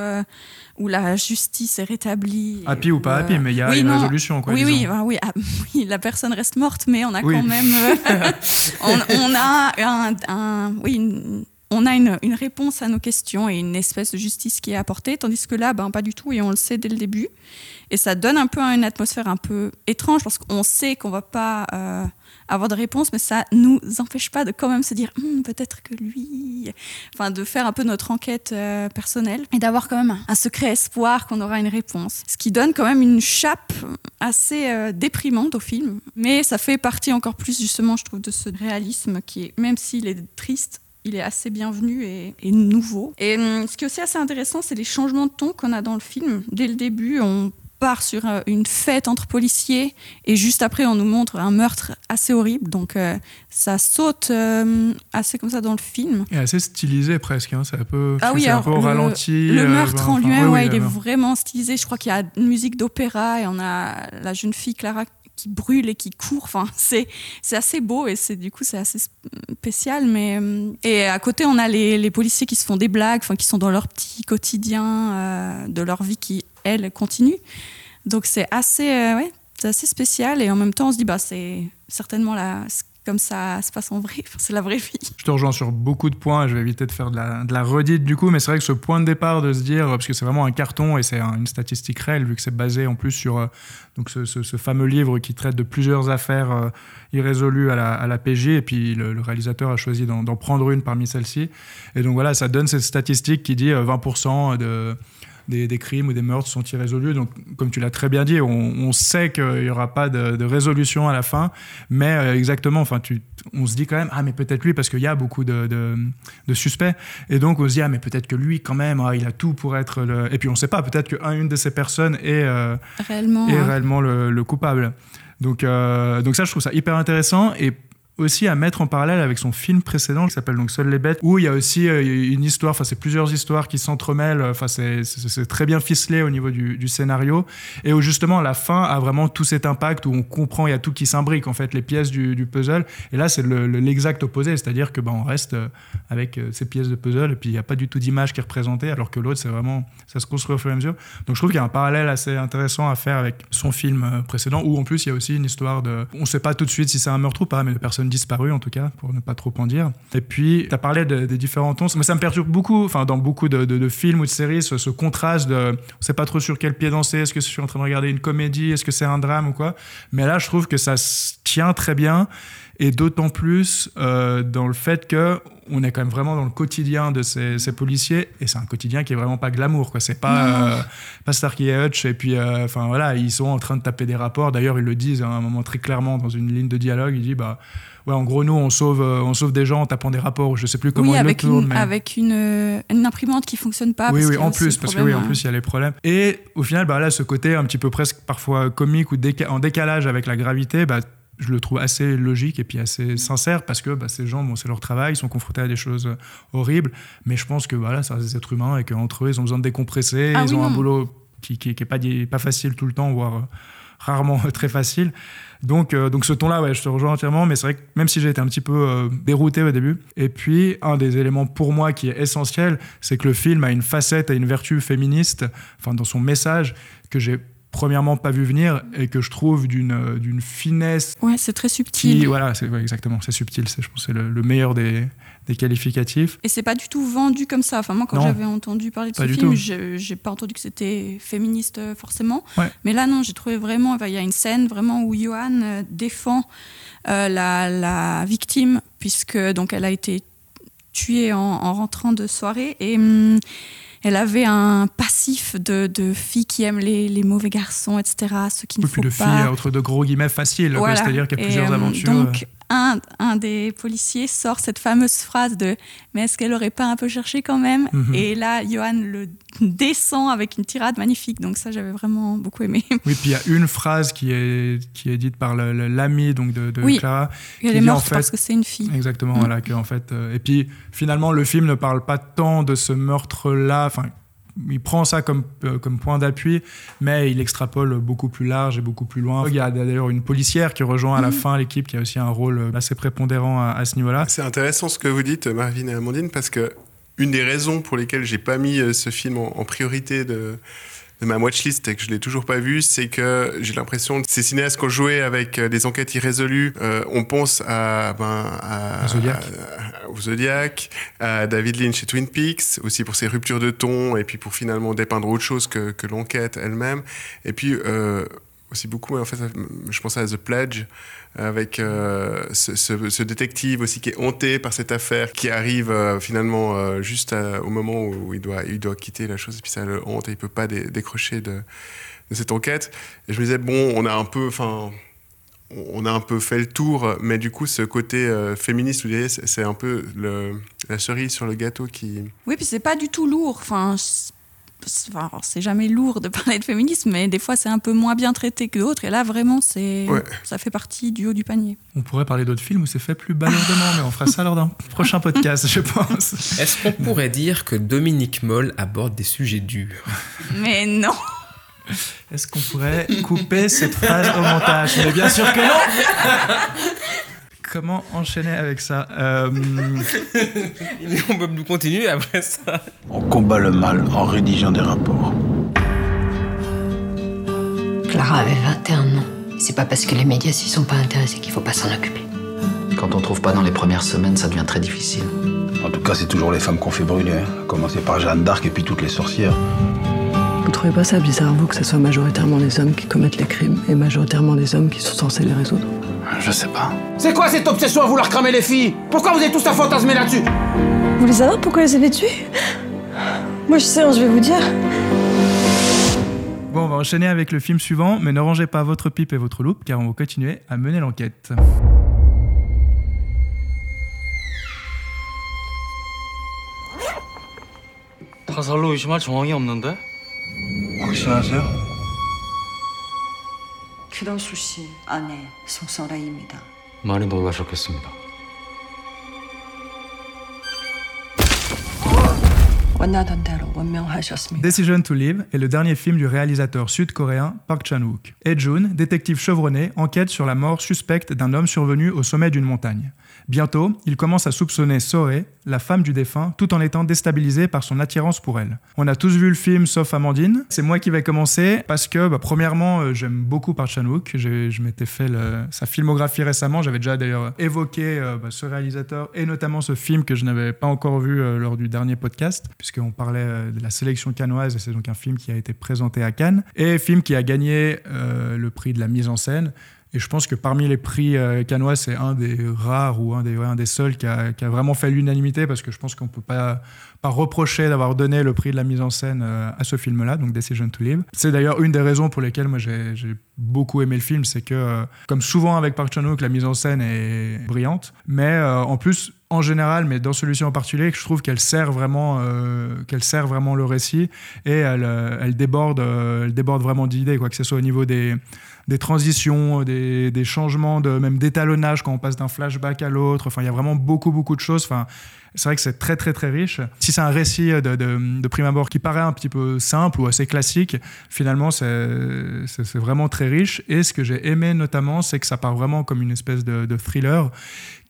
où la justice est rétablie. Happy ou pas happy, mais il y a oui, une non. résolution. Quoi, oui, oui, ah, oui, ah, oui, la personne reste morte, mais on a Oui. quand même, euh, on, on a un, un- oui, une, on a une, une, réponse à nos questions et une espèce de justice qui est apportée, tandis que là, ben, pas du tout, et on le sait dès le début. Et ça donne un peu une atmosphère un peu étrange, parce qu'on sait qu'on va pas euh, avoir de réponse, mais ça nous empêche pas de quand même se dire Hum, peut-être que lui. Enfin, de faire un peu notre enquête euh, personnelle et d'avoir quand même un, un secret espoir qu'on aura une réponse. Ce qui donne quand même une chape assez euh, déprimante au film. Mais ça fait partie encore plus, justement, je trouve, de ce réalisme qui est, même s'il est triste, il est assez bienvenu et, et nouveau. Et hum, ce qui est aussi assez intéressant, c'est les changements de ton qu'on a dans le film. Dès le début, on part sur euh, une fête entre policiers et juste après on nous montre un meurtre assez horrible. Donc euh, ça saute euh, assez comme ça dans le film. Et assez stylisé presque hein. c'est un peu ah oui un peu le, ralenti le meurtre en lui-même ouais, il est vraiment stylisé. Je crois qu'il y a une musique d'opéra et on a la jeune fille Clara qui brûle et qui court. Enfin c'est c'est assez beau et c'est du coup c'est assez spécial mais et à côté on a les, les policiers qui se font des blagues enfin qui sont dans leur petit quotidien euh, de leur vie qui elle continue. Donc c'est assez euh, assez spécial et en même temps on se dit bah c'est certainement la comme ça se passe en vrai. C'est la vraie vie. Je te rejoins sur beaucoup de points, je vais éviter de faire de la, redite du coup, mais c'est vrai que ce point de départ de se dire, parce que c'est vraiment un carton et c'est un- une statistique réelle, vu que c'est basé en plus sur euh, donc ce, fameux livre qui traite de plusieurs affaires euh, irrésolues à la, à la PJ, et puis le, réalisateur a choisi d'en prendre une parmi celles-ci. Et donc voilà, ça donne cette statistique qui dit euh, 20% de des, des crimes ou des meurtres sont irrésolus. Donc, comme tu l'as très bien dit, on, on sait qu'il n'y aura pas de, de résolution à la fin, mais euh, exactement, enfin, tu, on se dit quand même, ah, mais peut-être lui, parce qu'il y a beaucoup de, de, de suspects, et donc on se dit, ah, mais peut-être que lui, quand même, ah, il a tout pour être le. Et puis on ne sait pas, peut-être qu'une de ces personnes est, euh, réellement est hein. réellement le, le coupable. Donc, euh, donc ça, je trouve ça hyper intéressant et aussi à mettre en parallèle avec son film précédent qui s'appelle donc Seules les bêtes où il y a aussi euh, une histoire enfin c'est plusieurs histoires qui s'entremêlent enfin c'est très bien ficelé au niveau du, du scénario et où justement la fin a vraiment tout cet impact où on comprend il y a tout qui s'imbrique en fait les pièces du, du puzzle et là c'est le- le- l'exact opposé c'est-à-dire que ben on reste euh, avec euh, ces pièces de puzzle et puis il n'y a pas du tout d'image qui est représentée alors que l'autre c'est vraiment ça se construit au fur et à mesure. Donc je trouve qu'il y a un parallèle assez intéressant à faire avec son film euh, précédent où en plus il y a aussi une histoire de on sait pas tout de suite si c'est un meurtre ou pas mais de personnes disparues en tout cas pour ne pas trop en dire. Et puis tu as parlé de- des différents tons. Mais ça me perturbe beaucoup enfin dans beaucoup de, de- de films ou de séries ce, ce contraste de on sait pas trop sur quel pied danser est-ce que je suis en train de regarder une comédie est-ce que c'est un drame ou quoi. Mais là je trouve que ça se tient très bien. Et d'autant plus euh, dans le fait que on est quand même vraiment dans le quotidien de ces, ces policiers. Et c'est un quotidien qui est vraiment pas glamour quoi. C'est pas euh, pas Starkey et Hutch. Et puis euh, enfin voilà ils sont en train de taper des rapports. D'ailleurs ils le disent à un moment très clairement dans une ligne de dialogue. Il dit bah ouais en gros nous on sauve euh, on sauve des gens en tapant des rapports je sais plus comment oui, il avec, le tourne une, mais avec une, euh, une imprimante qui fonctionne pas. oui, parce oui, en plus, ce parce que oui, problème, en hein. plus, il y a les problèmes. Et au final, bah, là, ce côté un petit peu presque parfois comique ou déca- en décalage avec la gravité, bah, je le trouve assez logique et puis assez sincère parce que bah, ces gens, bon, c'est leur travail, ils sont confrontés à des choses euh, horribles, mais je pense que voilà, reste des êtres humains et qu'entre eux, ils ont besoin de décompresser, Ah ils oui, ont un boulot qui, qui, qui est pas, pas facile tout le temps, voire rarement très facile. Donc, euh, donc ce ton-là, ouais, je te rejoins entièrement, mais c'est vrai que même si j'ai été un petit peu euh, dérouté au début, et puis un des éléments pour moi qui est essentiel, c'est que le film a une facette, a une vertu féministe, enfin dans son message, que j'ai premièrement pas vu venir et que je trouve d'une euh, d'une finesse Ouais, c'est très subtil. qui, voilà, c'est ouais, exactement, c'est subtil, c'est je pense que c'est le, le meilleur des, des qualificatifs. Et c'est pas du tout vendu comme ça. Enfin, moi, quand j'avais entendu parler de Pas ce film, j'ai pas entendu que c'était féministe euh, forcément. Ouais. Mais là, non, j'ai trouvé vraiment. enfin, Il y a une scène vraiment où Johan euh, défend euh, la, la victime, puisque donc elle a été tuée en, en rentrant de soirée. Et. hum, elle avait un passif de, de filles qui aiment les, les mauvais garçons, etc. Ceux qui ne Ou puis faut de filles, pas. entre de gros guillemets, faciles, Voilà. c'est-à-dire qu'il y a Et, plusieurs euh, aventures. Donc, un, un des policiers sort cette fameuse phrase de Mais est-ce qu'elle aurait pas un peu cherché quand même? Mhm. Et là, Johan le descend avec une tirade magnifique. Donc, ça, j'avais vraiment beaucoup aimé. Oui, puis il y a une phrase qui est, qui est dite par l'ami donc de, de Oui. Clara. Elle qui est morte en fait- parce que c'est une fille. Exactement, Mm. voilà. Que, en fait, euh, et puis finalement, le film ne parle pas tant de ce meurtre-là. Enfin, il prend ça comme, euh, comme point d'appui, mais il extrapole beaucoup plus large et beaucoup plus loin. Il y a d'ailleurs une policière qui rejoint à la Mhm. fin l'équipe, qui a aussi un rôle euh, assez prépondérant à, à ce niveau-là. C'est intéressant ce que vous dites, Marvin et Amandine, parce que une des raisons pour lesquelles j'ai pas mis euh, ce film en, en priorité de, de ma watchlist et que je l'ai toujours pas vu, c'est que j'ai l'impression que ces cinéastes qui ont joué avec euh, des enquêtes irrésolues, euh, on pense à, ben, à, Zodiac. à- au Zodiac, à David Lynch et Twin Peaks, aussi pour ses ruptures de ton et puis pour finalement dépeindre autre chose que, que l'enquête elle-même. Et puis euh, aussi beaucoup, en fait, je pensais à The Pledge avec euh, ce, détective aussi qui est hanté par cette affaire, qui arrive euh, finalement euh, juste au moment où il doit, il doit quitter la chose, et puis ça le hante et il peut pas dé- décrocher de, cette enquête. Et je me disais, bon, on a un peu, enfin, on- a un peu fait le tour, mais du coup, ce côté féministe, vous c'est un peu la cerise sur le gâteau qui... Oui, puis c'est pas du tout lourd. Enfin, enfin, c'est jamais lourd de parler de féminisme, mais des fois c'est un peu moins bien traité que d'autres. Et là, vraiment, c'est Ouais. ça fait partie du haut du panier. On pourrait parler d'autres films où c'est fait plus balourdement, mais on fera ça lors d'un prochain podcast, je pense. Est-ce qu'on pourrait dire que Dominique Moll aborde des sujets durs? Mais non. Est-ce qu'on pourrait couper cette phrase au montage? Mais bien sûr que non Comment enchaîner avec ça Euh, On peut nous continuer après ça. On combat le mal en rédigeant des rapports. Clara avait 21 ans. C'est pas parce que les médias s'y sont pas intéressés qu'il faut pas s'en occuper. Quand on trouve pas dans les premières semaines, ça devient très difficile. En tout cas, c'est toujours les femmes qu'on fait brûler. hein. À Commencer par Jeanne d'Arc et puis toutes les sorcières. Vous trouvez pas ça bizarre, vous, que ce soit majoritairement des hommes qui commettent les crimes et majoritairement des hommes qui sont censés les résoudre Je sais pas. C'est quoi cette obsession à vouloir cramer les filles Pourquoi vous êtes tous à fantasmer là-dessus Vous voulez savoir pourquoi elle s'est fait tuer Moi, je sais, hein, je vais vous dire. Bon, on va enchaîner avec le film suivant, mais ne rangez pas votre pipe et votre loupe, car on va continuer à mener l'enquête. 타살로 의심할 정황이 없는데? 확신하세요? 규동수 씨 아내 송설아입니다. 많이 놀라셨겠습니다. 원하던 대로 원명하셨습니다. Decision to Live est le dernier film du réalisateur sud-coréen Park Chan-wook. Ed Jun, détective chevronné, enquête sur la mort suspecte d'un homme survenu au sommet d'une montagne. Bientôt, il commence à soupçonner Soe, la femme du défunt, tout en étant déstabilisé par son attirance pour elle. On a tous vu le film sauf Amandine. C'est moi qui vais commencer parce que, bah, premièrement, euh, j'aime beaucoup Park Chan-wook. Je m'étais fait sa filmographie récemment. J'avais déjà d'ailleurs évoqué euh, bah, ce réalisateur et notamment ce film que je n'avais pas encore vu euh, lors du dernier podcast, puisqu'on parlait de la sélection cannoise et c'est donc un film qui a été présenté à Cannes et film qui a gagné le prix de la mise en scène. Et je pense que parmi les prix cannois, c'est un des rares ou un des, un des seuls qui a, qui a vraiment fait l'unanimité parce que je pense qu'on ne peut pas, pas reprocher d'avoir donné le prix de la mise en scène euh, à ce film-là, donc Decision to Live. C'est d'ailleurs une des raisons pour lesquelles moi j'ai j'ai beaucoup aimé le film, c'est que, euh, comme souvent avec Park Chan-wook, la mise en scène est brillante, mais euh, en plus, en général, mais dans celui-ci en particulier, je trouve qu'elle sert vraiment, qu'elle sert vraiment le récit et elle, elle déborde, elle déborde vraiment d'idées, quoi que ce soit au niveau des des transitions, des, des changements de même d'étalonnage quand on passe d'un flashback à l'autre. Enfin, il y a vraiment beaucoup beaucoup de choses. Enfin, c'est vrai que c'est très très très riche. Si c'est un récit de, de, prime abord qui paraît un petit peu simple ou assez classique, finalement c'est vraiment très riche. Et ce que j'ai aimé notamment, c'est que ça part vraiment comme une espèce de thriller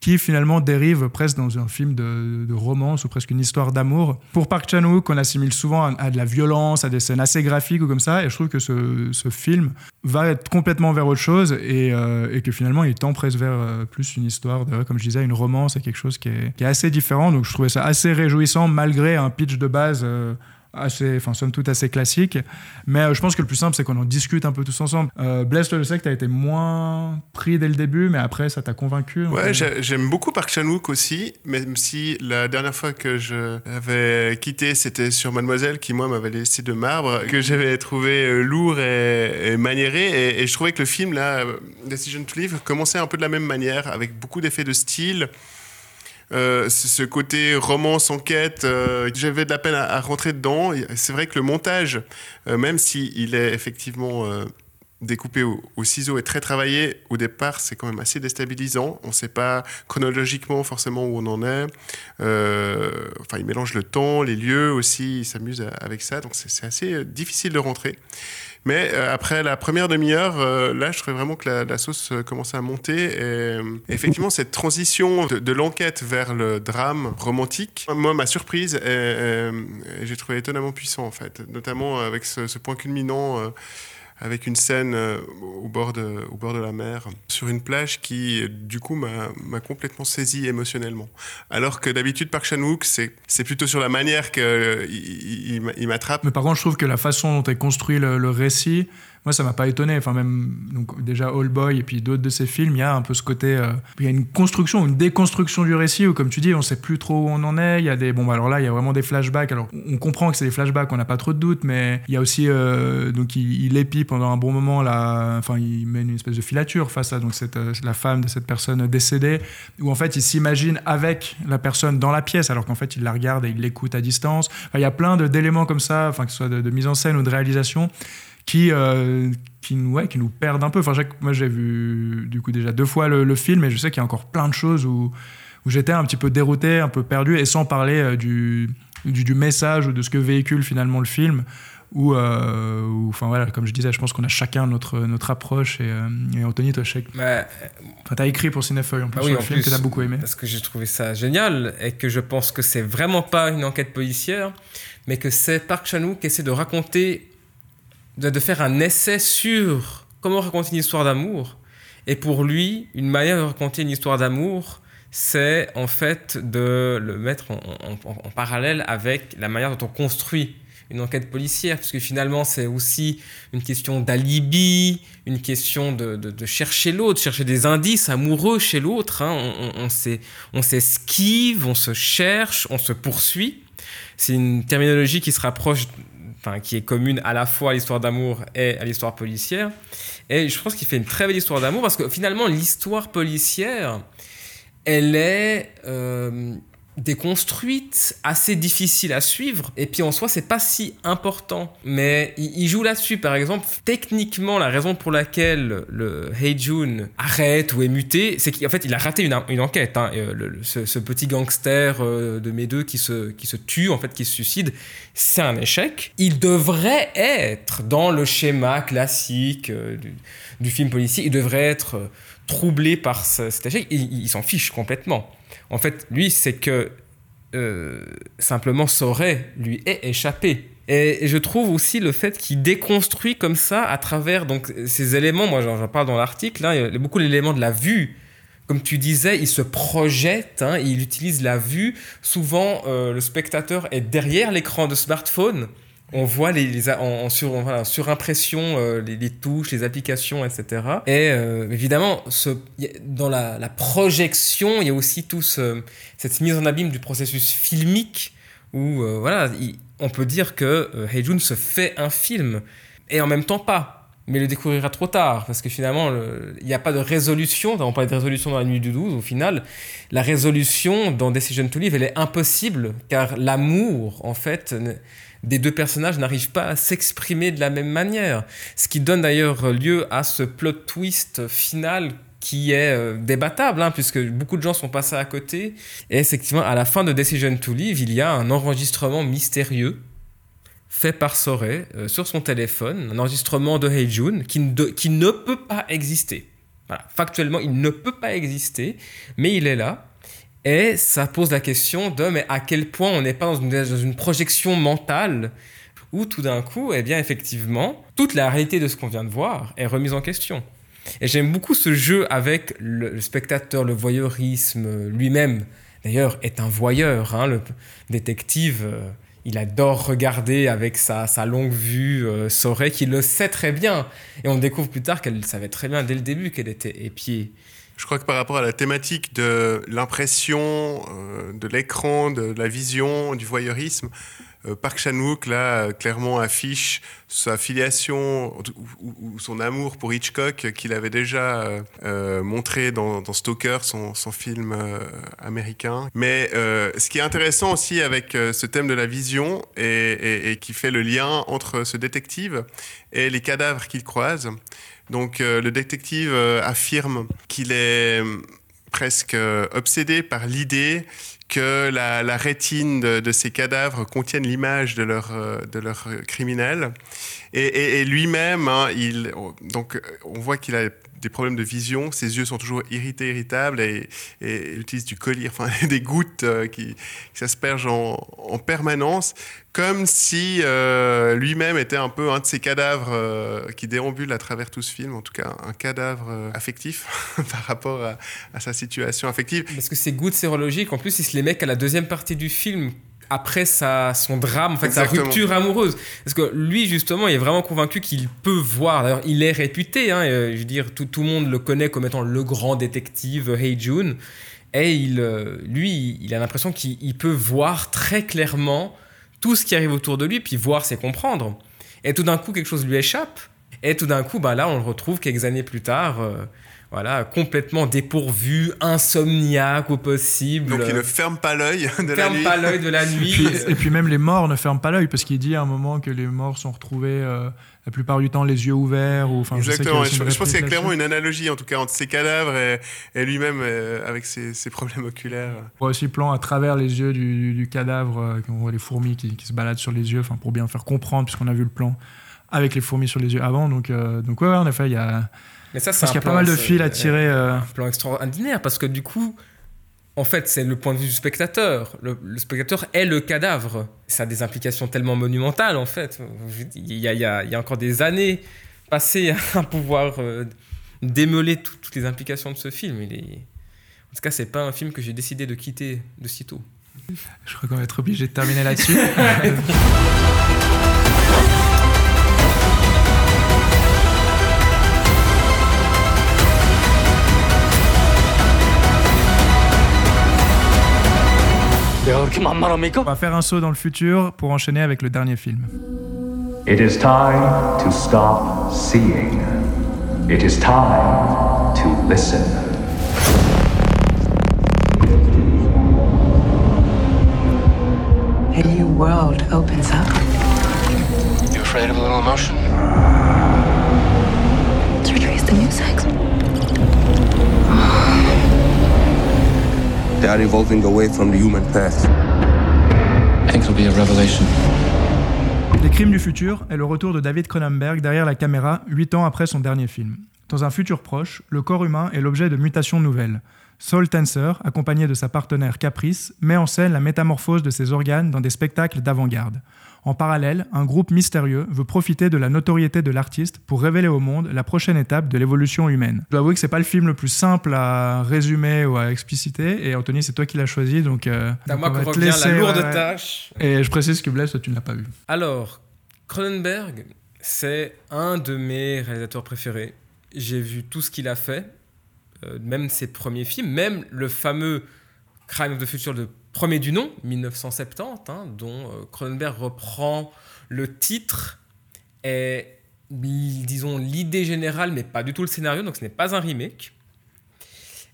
qui finalement dérive presque dans un film de, romance ou presque une histoire d'amour. Pour Park Chan-wook, on assimile souvent à, de la violence, à des scènes assez graphiques ou comme ça, et je trouve que ce, film va être complètement vers autre chose et, euh, que finalement il tend presque vers euh, plus une histoire comme je disais, une romance et quelque chose qui est, qui est assez différent. Donc je trouvais ça assez réjouissant malgré un pitch de base. euh, assez, enfin somme toute assez classique, mais euh, je pense que le plus simple c'est qu'on en discute un peu tous ensemble. Euh, Blaise, je sais que tu as été moins pris dès le début, mais après ça t'a convaincu. Ouais, j'ai- j'aime beaucoup Park Chan-wook aussi, même si la dernière fois que je l'avais quitté, c'était sur Mademoiselle, qui moi m'avait laissé de marbre, que j'avais trouvé euh, lourd et, et maniéré, et, et je trouvais que le film là, euh, Decision to Live, commençait un peu de la même manière, avec beaucoup d'effets de style. Euh, ce côté romance enquête, euh, j'avais de la peine à, rentrer dedans. C'est vrai que le montage, euh, même s'il est effectivement découpé au, au ciseau et très travaillé, au départ, c'est quand même assez déstabilisant. On ne sait pas chronologiquement forcément où on en est. Euh, enfin, il mélange le temps, les lieux aussi, il s'amuse avec ça. Donc, c'est assez euh, difficile de rentrer. Mais euh, après la première demi-heure, là, je trouvais vraiment que la, sauce commençait à monter. Et effectivement, cette transition de, l'enquête vers le drame romantique, moi, m'a surprise j'ai trouvé étonnamment puissant, en fait. Notamment avec ce point culminant. Euh, avec une scène euh, au, bord de, la mer, sur une plage qui, euh, du coup, m'a complètement saisi émotionnellement. Alors que d'habitude, Park Chan-wook, c'est plutôt sur la manière qu'il il, il- m'attrape. Mais par contre, je trouve que la façon dont est construit le récit, moi, ça m'a pas étonné. Enfin, même donc, déjà All Boy et puis d'autres de ses films, il y a un peu ce côté. euh, il y a une construction, une déconstruction du récit où, comme tu dis, on sait plus trop où on en est. Il y a des. Bon, bah, alors là, il y a vraiment des flashbacks. Alors, on comprend que c'est des flashbacks, on n'a pas trop de doutes, mais il y a aussi. euh, donc, il, épie pendant un bon moment, là. Enfin, il met une espèce de filature face à donc, cette, euh, la femme de cette personne décédée, où en fait, il s'imagine avec la personne dans la pièce, alors qu'en fait, il la regarde et il l'écoute à distance. Il y a plein d'éléments comme ça, enfin, que ce soit de mise en scène ou de réalisation, qui, euh, qui, nous, ouais, qui nous perdent un peu. Enfin, moi, j'ai vu du coup déjà deux fois le, le film et je sais qu'il y a encore plein de choses où, où j'étais un petit peu dérouté, un peu perdu, et sans parler euh, du, du, du message ou de ce que véhicule finalement le film. Où, euh, enfin voilà, comme je disais, je pense qu'on a chacun notre, notre approche. Et, euh, et Anthony, toi, je sais que. Mais, Enfin, t'as écrit pour Cinefeuille en plus Bah sur le film plus, que t'as beaucoup aimé. Parce que j'ai trouvé ça génial et que je pense que c'est vraiment pas une enquête policière, mais que c'est Park Chan-wook qui essaie de raconter, de, faire un essai sur comment raconter une histoire d'amour. Et pour lui, une manière de raconter une histoire d'amour, c'est en fait de le mettre en, parallèle avec la manière dont on construit une enquête policière, parce que finalement c'est aussi une question d'alibi, une question de, de- de chercher l'autre, chercher des indices amoureux chez l'autre. hein. On, on- on s'esquive, on se cherche, on se poursuit. C'est une terminologie qui se rapproche, enfin qui est commune à la fois à l'histoire d'amour et à l'histoire policière. Et je pense qu'il fait une très belle histoire d'amour parce que finalement l'histoire policière, elle est euh, déconstruite, assez difficile à suivre. Et puis en soi, c'est pas si important. Mais il, joue là-dessus. Par exemple, techniquement, la raison pour laquelle le Hey arrête ou est muté, c'est qu'en fait, il a raté une, enquête. hein. Euh, ce, petit gangster euh, de mes deux qui se, qui se tue, en fait, qui se suicide, c'est un échec. Il devrait être dans le schéma classique euh, du, film policier. Il devrait être troublé par ce- cet échec. Il s'en fiche complètement. En fait, lui, c'est que euh, simplement Sauret lui est échappé. Et, je trouve aussi le fait qu'il déconstruit comme ça à travers donc ces éléments. Moi, j'en j'en parle dans l'article. hein, il y a beaucoup l'élément de la vue. Comme tu disais, il se projette, hein, il utilise la vue. Souvent, euh, le spectateur est derrière l'écran de smartphone. On voit les, les en, sur, voilà, surimpression euh, les, touches, les applications, etc. Et euh, évidemment, ce, dans la, la projection, il y a aussi tout ce- cette mise en abîme du processus filmique où euh, voilà, il- on peut dire que euh, Heijun se fait un film et en même temps pas. Mais le découvrira trop tard parce que finalement, le- il n'y a pas de résolution. On parlait de résolution dans la nuit du 12. Au final, la résolution dans Decision to Live, elle est impossible car l'amour, en fait, des deux personnages n'arrive pas à s'exprimer de la même manière. Ce qui donne d'ailleurs lieu à ce plot twist final qui est euh, débattable, hein, puisque beaucoup de gens sont passés à côté. Et effectivement, à la fin de Decision to Live, il y a un enregistrement mystérieux fait par Sorey euh, sur son téléphone, un enregistrement de Heijun qui, ne- peut pas exister. Factuellement, il ne peut pas exister, mais il est là. Et ça pose la question de mais à quel point on n'est pas dans une, projection mentale où tout d'un coup, eh bien effectivement, toute la réalité de ce qu'on vient de voir est remise en question. Et j'aime beaucoup ce jeu avec le, spectateur, le voyeurisme lui-même. D'ailleurs, est un voyeur, hein, le détective. euh, il adore regarder avec sa, sa longue vue euh, Sorey, qui le sait très bien. Et on découvre plus tard qu'elle savait très bien dès le début qu'elle était épiée. Je crois que par rapport à la thématique de l'impression, euh, de l'écran, de la vision, du voyeurisme, Park Chan-wook là euh, clairement affiche sa filiation ou, son amour pour Hitchcock qu'il avait déjà euh, euh, montré dans, Stalker, son, film euh, américain. Mais euh, ce qui est intéressant aussi avec euh, ce thème de la vision et, qui fait le lien entre ce détective et les cadavres qu'il croise. Donc euh, le détective euh, affirme qu'il est euh, presque euh, obsédé par l'idée que la, rétine de, ces cadavres contienne l'image de leur, euh, de leur criminel. Et lui-même, hein, il, donc, on voit qu'il a des problèmes de vision, ses yeux sont toujours irrités, irritables, et, et il utilise du collier, enfin des gouttes euh, qui, s'aspergent en, en, permanence, comme si euh, lui-même était un peu un de ces cadavres euh, qui déambulent à travers tout ce film, en tout cas un cadavre affectif par rapport à, à, sa situation affective. Parce que ces gouttes sérologiques, en plus, il se les met qu'à la deuxième partie du film, après sa, son drame, en fait, Exactement. sa rupture amoureuse. Parce que lui, justement, il est vraiment convaincu qu'il peut voir. D'ailleurs, il est réputé. Hein, euh, je veux dire, tout, tout, le monde le connaît comme étant le grand détective euh, Hey June. Et il, euh, lui, il a l'impression qu'il peut voir très clairement tout ce qui arrive autour de lui, puis voir, c'est comprendre. Et tout d'un coup, quelque chose lui échappe. Et tout d'un coup, bah, là, on le retrouve quelques années plus tard. Euh, voilà, complètement dépourvu, insomniaque au possible. Donc il ne ferme pas l'œil de ferme la nuit. pas l'œil de la nuit. Et puis, et puis, même les morts ne ferment pas l'œil parce qu'il dit à un moment que les morts sont retrouvés euh, la plupart du temps les yeux ouverts. Ou, Exactement, je, je, je pense qu'il y a clairement une analogie en tout cas entre ces cadavres et, et lui-même euh, avec ses, ses, problèmes oculaires. On voit aussi plan à travers les yeux du, du, du cadavre, euh, on voit les fourmis qui, qui, se baladent sur les yeux, pour bien faire comprendre puisqu'on a vu le plan avec les fourmis sur les yeux avant. Donc, euh, donc ouais, ouais, en effet, il y a... Mais ça, parce qu'il y a pas mal de fils à tirer. Euh... Un plan extraordinaire parce que du coup, en fait, c'est le point de vue du spectateur. Le, le, spectateur est le cadavre. Ça a des implications tellement monumentales, en fait. Il y a, il y a, il y a encore des années passées à pouvoir euh, démêler tout, toutes les implications de ce film. Il est... En tout cas, c'est pas un film que j'ai décidé de quitter de sitôt. Je crois qu'on va être obligé de terminer là-dessus. On va faire un saut dans le futur pour enchaîner avec le dernier film. It is time to stop seeing. It is time to listen. A new world opens up. You afraid of a little emotion? Surgery is the new sex. They are evolving away from the human path. I think it'll be a revelation. Les Crimes du futur est le retour de David Cronenberg derrière la caméra 8 ans après son dernier film. Dans un futur proche, le corps humain est l'objet de mutations nouvelles. Saul Tenser, accompagné de sa partenaire Caprice, met en scène la métamorphose de ses organes dans des spectacles d'avant-garde. En parallèle, un groupe mystérieux veut profiter de la notoriété de l'artiste pour révéler au monde la prochaine étape de l'évolution humaine. Je dois avouer que c'est pas le film le plus simple à résumer ou à expliciter, et Anthony, c'est toi qui l'as choisi, donc. Euh, c'est à moi la lourde ouais. tâche. Et je précise que Blaise, toi, tu ne l'as pas vu. Alors, Cronenberg, c'est un de mes réalisateurs préférés. J'ai vu tout ce qu'il a fait, euh, même ses premiers films, même le fameux Crime of the Future de premier du nom, 1970, hein, dont euh, Cronenberg reprend le titre et, disons, l'idée générale, mais pas du tout le scénario, donc ce n'est pas un remake.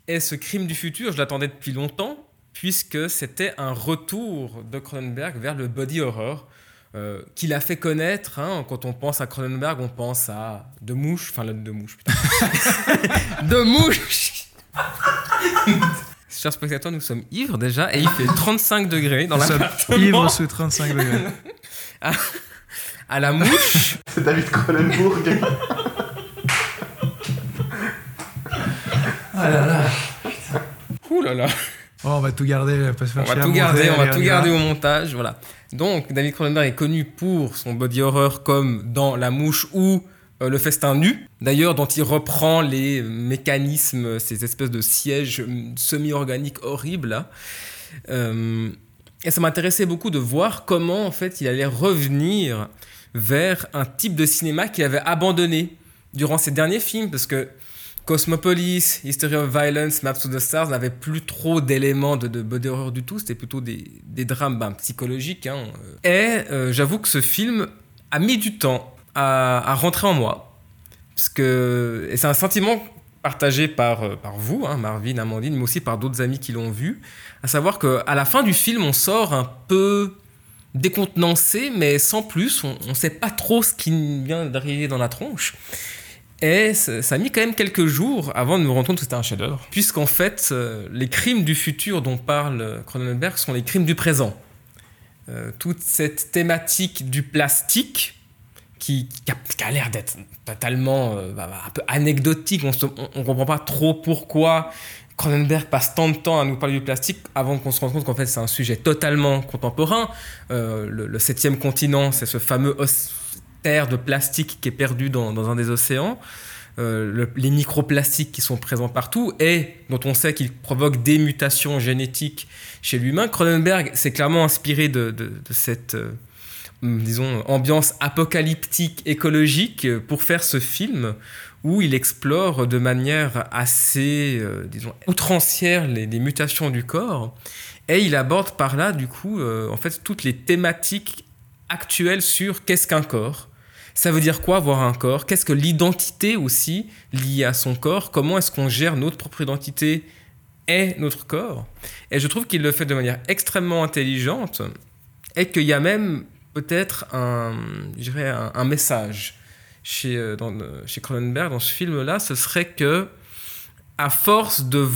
Et ce crime du futur, je l'attendais depuis longtemps, puisque c'était un retour de Cronenberg vers le body horror, euh, qu'il a fait connaître. Hein, quand on pense à Cronenberg, on pense à De Mouche, enfin, de Mouche, putain. de Mouche Chers spectateurs, nous sommes ivres déjà et il fait 35 degrés dans l'appartement. Ivres sous 35 degrés. à, à, la mouche. C'est David Cronenberg. ah là là. Ouh là là. Oh, on va tout garder, pas se faire On va tout garder, on va tout garder au montage, voilà. Donc, David Cronenberg est connu pour son body horror comme dans La Mouche ou Le Festin Nu, d'ailleurs, dont il reprend les mécanismes, ces espèces de sièges semi-organiques horribles. Euh, et ça m'intéressait beaucoup de voir comment, en fait, il allait revenir vers un type de cinéma qu'il avait abandonné durant ses derniers films, parce que Cosmopolis, History of Violence, Maps to the Stars n'avaient plus trop d'éléments de, de body horror du tout, c'était plutôt des, des drames ben, psychologiques. Hein. Et euh, j'avoue que ce film a mis du temps à, rentrer en moi, parce que et c'est un sentiment partagé par, par vous, hein, Marvin, Amandine, mais aussi par d'autres amis qui l'ont vu, à savoir qu'à la fin du film, on sort un peu décontenancé, mais sans plus, on ne sait pas trop ce qui vient d'arriver dans la tronche. Et ça a mis quand même quelques jours avant de me rendre compte que c'était un chef-d'œuvre, puisqu'en fait, euh, les crimes du futur dont parle Cronenberg sont les crimes du présent. Euh, toute cette thématique du plastique, qui, a, l'air d'être totalement euh, bah, bah, un peu anecdotique, on ne comprend pas trop pourquoi Cronenberg passe tant de temps à nous parler du plastique avant qu'on se rende compte qu'en fait c'est un sujet totalement contemporain. le, septième continent, c'est ce fameux terre de plastique qui est perdu dans, un des océans, euh, les microplastiques qui sont présents partout et dont on sait qu'ils provoquent des mutations génétiques chez l'humain. Cronenberg s'est clairement inspiré de, cette, euh, disons, ambiance apocalyptique écologique pour faire ce film où il explore de manière assez, euh, disons, outrancière les, mutations du corps. Et il aborde par là, du coup, en fait, toutes les thématiques actuelles sur qu'est-ce qu'un corps, ça veut dire quoi avoir un corps? Qu'est-ce que l'identité aussi liée à son corps? Comment est-ce qu'on gère notre propre identité et notre corps? Et je trouve qu'il le fait de manière extrêmement intelligente et qu'il y a même peut-être un, un, message chez, euh, dans, chez Cronenberg dans ce film-là, ce serait que à force de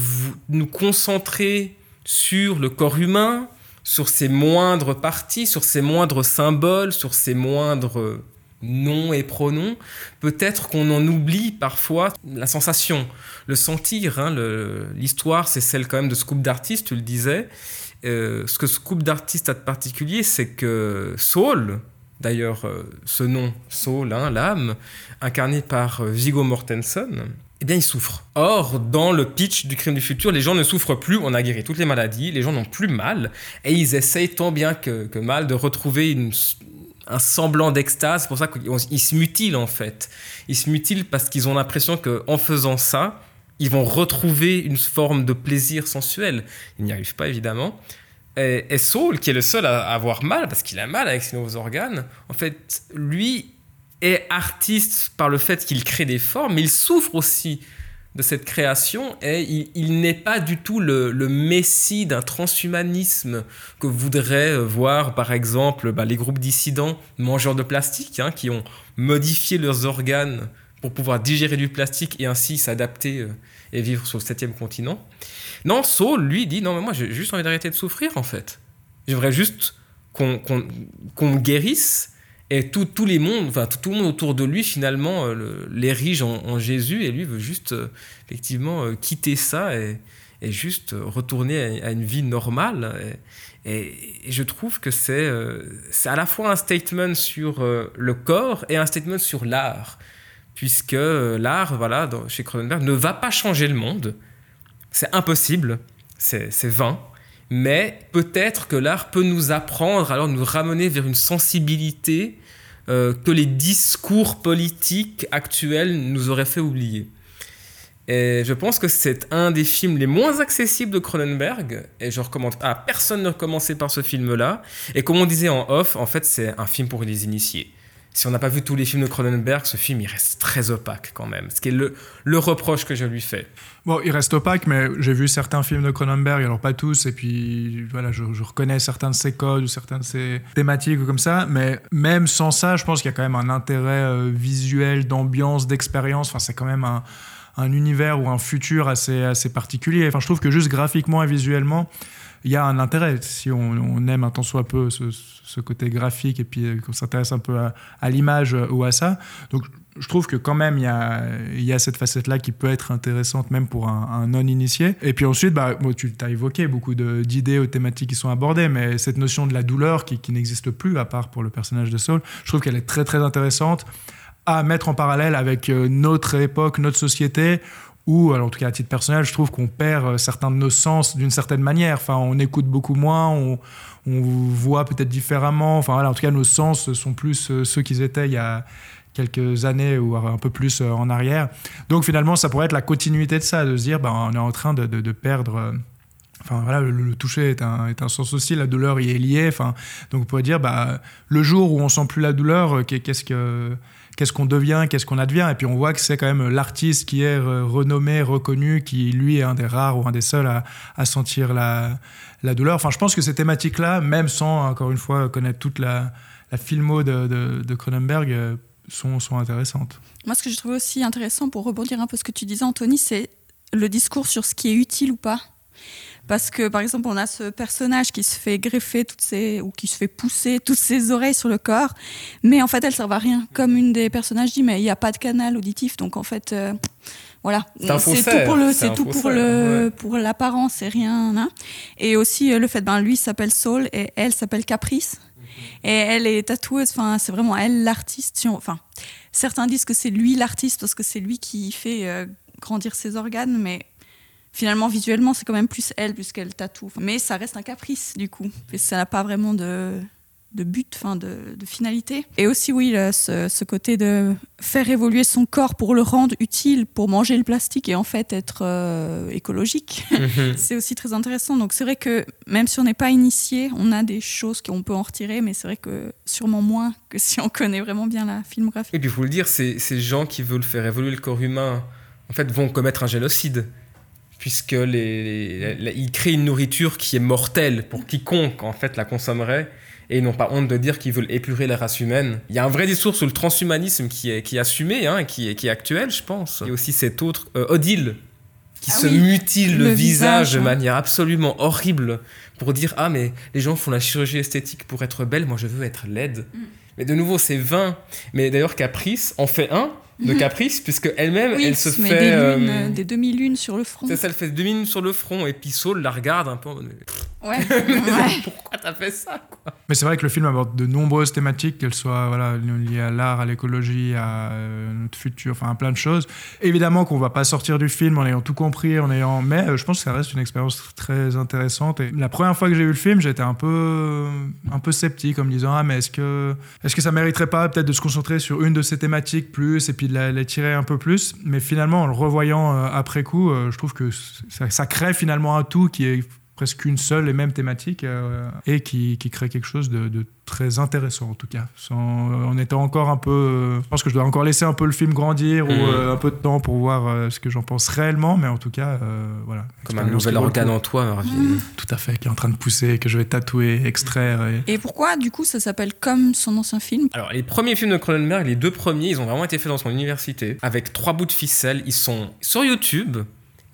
nous concentrer sur le corps humain, sur ses moindres parties, sur ses moindres symboles, sur ses moindres nom et pronom, peut-être qu'on en oublie parfois la sensation, le sentir. Hein, l'histoire, c'est celle quand même de ce couple d'artistes, tu le disais. Euh, ce que ce couple d'artistes a de particulier, c'est que Saul, d'ailleurs euh, ce nom, Saul, hein, l'âme, incarné par euh, Viggo Mortensen, eh bien, il souffre. Or, dans le pitch du crime du futur, les gens ne souffrent plus, on a guéri toutes les maladies, les gens n'ont plus mal, et ils essayent tant bien que, mal de retrouver un semblant d'extase. C'est pour ça qu'ils se mutilent en fait. Ils se mutilent parce qu'ils ont l'impression qu'en faisant ça, ils vont retrouver une forme de plaisir sensuel. Ils n'y arrivent pas évidemment. Et, Saul, qui est le seul à avoir mal, parce qu'il a mal avec ses nouveaux organes, en fait, lui est artiste par le fait qu'il crée des formes, mais il souffre aussi de cette création et il, n'est pas du tout le, messie d'un transhumanisme que voudraient voir par exemple bah, les groupes dissidents mangeurs de plastique hein, qui ont modifié leurs organes pour pouvoir digérer du plastique et ainsi s'adapter euh, et vivre sur le septième continent. Non, Saul, lui, dit non mais moi j'ai juste envie d'arrêter de souffrir en fait. J'aimerais juste qu'on guérisse et tout, tous les mondes, enfin tout, le monde autour de lui finalement euh, l'érige en, Jésus et lui veut juste euh, effectivement quitter ça et, et, juste retourner à, une vie normale. Et, je trouve que c'est à la fois un statement sur le corps et un statement sur l'art, puisque l'art, voilà, chez Cronenberg, ne va pas changer le monde. C'est impossible, c'est vain mais peut-être que l'art peut nous apprendre, alors nous ramener vers une sensibilité euh, que les discours politiques actuels nous auraient fait oublier. Et je pense que c'est un des films les moins accessibles de Cronenberg, et je recommande à personne de commencer par ce film-là. Et comme on disait en off, en fait, c'est un film pour les initiés si on n'a pas vu tous les films de Cronenberg, ce film, il reste très opaque quand même. Ce qui est le, le reproche que je lui fais. Bon, il reste opaque, mais j'ai vu certains films de Cronenberg, alors pas tous, et puis voilà, je, reconnais certains de ses codes ou certaines de ses thématiques ou comme ça, mais même sans ça, je pense qu'il y a quand même un intérêt euh, visuel, d'ambiance, d'expérience. Enfin, c'est quand même un, un, univers ou un futur assez, assez particulier. Enfin, je trouve que juste graphiquement et visuellement, il y a un intérêt. Si on, aime un tant soit peu ce, côté graphique et puis euh, qu'on s'intéresse un peu à, l'image euh, ou à ça. Donc, je trouve que quand même, il y a, cette facette-là qui peut être intéressante même pour un, non-initié. Et puis ensuite, bah, tu as évoqué beaucoup d'idées aux thématiques qui sont abordées, mais cette notion de la douleur qui, qui n'existe plus, à part pour le personnage de Saul, je trouve qu'elle est très très intéressante à mettre en parallèle avec euh, notre époque, notre société, ou en tout cas à titre personnel, je trouve qu'on perd euh, certains de nos sens d'une certaine manière. Enfin, on écoute beaucoup moins, on, voit peut-être différemment. Enfin en tout cas, nos sens sont plus euh, ceux qu'ils étaient il y a quelques années ou un peu plus euh, en arrière. Donc finalement, ça pourrait être la continuité de ça, de se dire, ben, on est en train de, perdre. Enfin voilà, le, toucher est un, est un, sens aussi, la douleur y est liée. Enfin, donc on pourrait dire, bah, le jour où on sent plus la douleur, qu'est-ce que qu'est-ce qu'on devient, qu'est-ce qu'on advient. Et puis on voit que c'est quand même l'artiste qui est renommé, reconnu, qui lui est un des rares ou un des seuls à, sentir la, douleur. Enfin, je pense que ces thématiques-là, même sans, encore une fois, connaître toute la, filmo de, Cronenberg, euh, sont, sont intéressantes. Moi, ce que j'ai trouvé aussi intéressant pour rebondir un peu ce que tu disais, Anthony, c'est le discours sur ce qui est utile ou pas. Parce que, par exemple, on a ce personnage qui se fait greffer toutes ses, ou qui se fait pousser toutes ses oreilles sur le corps, mais en fait, elles servent à rien. Comme une des personnages dit, mais il n'y a pas de canal auditif, donc en fait, euh, voilà. C'est tout pour le, c'est tout pour le, ouais. pour l'apparence, c'est rien. hein. Et aussi euh, le fait, ben lui s'appelle Saul et elle s'appelle Caprice. Et elle est tatoueuse, enfin, c'est vraiment elle l'artiste. Enfin, certains disent que c'est lui l'artiste parce que c'est lui qui fait euh, grandir ses organes, mais finalement, visuellement, c'est quand même plus elle puisqu'elle tatoue. Mais ça reste un caprice, du coup. Et ça n'a pas vraiment de, de but, enfin, de, de finalité. Et aussi, oui, ce, ce côté de faire évoluer son corps pour le rendre utile, pour manger le plastique et en fait être euh, écologique. Mhm. c'est aussi très intéressant. Donc c'est vrai que même si on n'est pas initié, on a des choses qu'on peut en retirer, mais c'est vrai que sûrement moins que si on connaît vraiment bien la filmographie. Et puis, il faut le dire, ces, ces gens qui veulent faire évoluer le corps humain, en fait, vont commettre un génocide. Puisque les, ils créent une nourriture qui est mortelle pour quiconque, en fait, la consommerait. Et ils n'ont pas honte de dire qu'ils veulent épurer la race humaine. Il y a un vrai discours sur le transhumanisme qui est, qui est assumé, hein, qui, est, qui est actuel, je pense. Et aussi cet autre, euh, Odile, qui Ah se oui, mutile le, le visage, visage, de manière absolument horrible pour dire Ah, mais les gens font la chirurgie esthétique pour être belle, moi je veux être laide. Mm. Mais de nouveau, c'est vain. Mais d'ailleurs, Caprice en fait un de. Caprice, puisque elle-même, Oui, elle se fait. des, euh, lunes, euh, des demi-lunes sur le front. c'est ça, elle fait deux minutes sur le front, et puis Saul la regarde un peu. en Ouais, ouais. Pourquoi t'as fait ça quoi Mais c'est vrai que le film aborde de nombreuses thématiques, qu'elles soient voilà, liées à l'art, à l'écologie, à euh, notre futur, enfin à plein de choses. Évidemment qu'on va pas sortir du film en ayant tout compris, en ayant... mais euh, je pense que ça reste une expérience très intéressante. Et la première fois que j'ai vu le film, j'étais un peu, un peu sceptique en me disant ah mais est-ce que, est-ce que ça mériterait pas peut-être de se concentrer sur une de ces thématiques plus et puis de la, tirer un peu plus. Mais finalement, en le revoyant euh, après coup, euh, je trouve que ça crée finalement un tout qui est presque une seule et même thématique euh, et qui, qui crée quelque chose de, de très intéressant en tout cas. Sans, euh, en étant encore un peu... euh, je pense que je dois encore laisser un peu le film grandir ou euh, un peu de temps pour voir euh, ce que j'en pense réellement, mais en tout cas, euh, voilà. Comme un nouvel organe en toi, Marvin. Tout à fait, qui est en train de pousser, que je vais tatouer, extraire. et- Et pourquoi, du coup, ça s'appelle comme son ancien film? Alors, les premiers films de Cronenberg, les deux premiers, ils ont vraiment été faits dans son université, avec trois bouts de ficelle. Ils sont sur YouTube.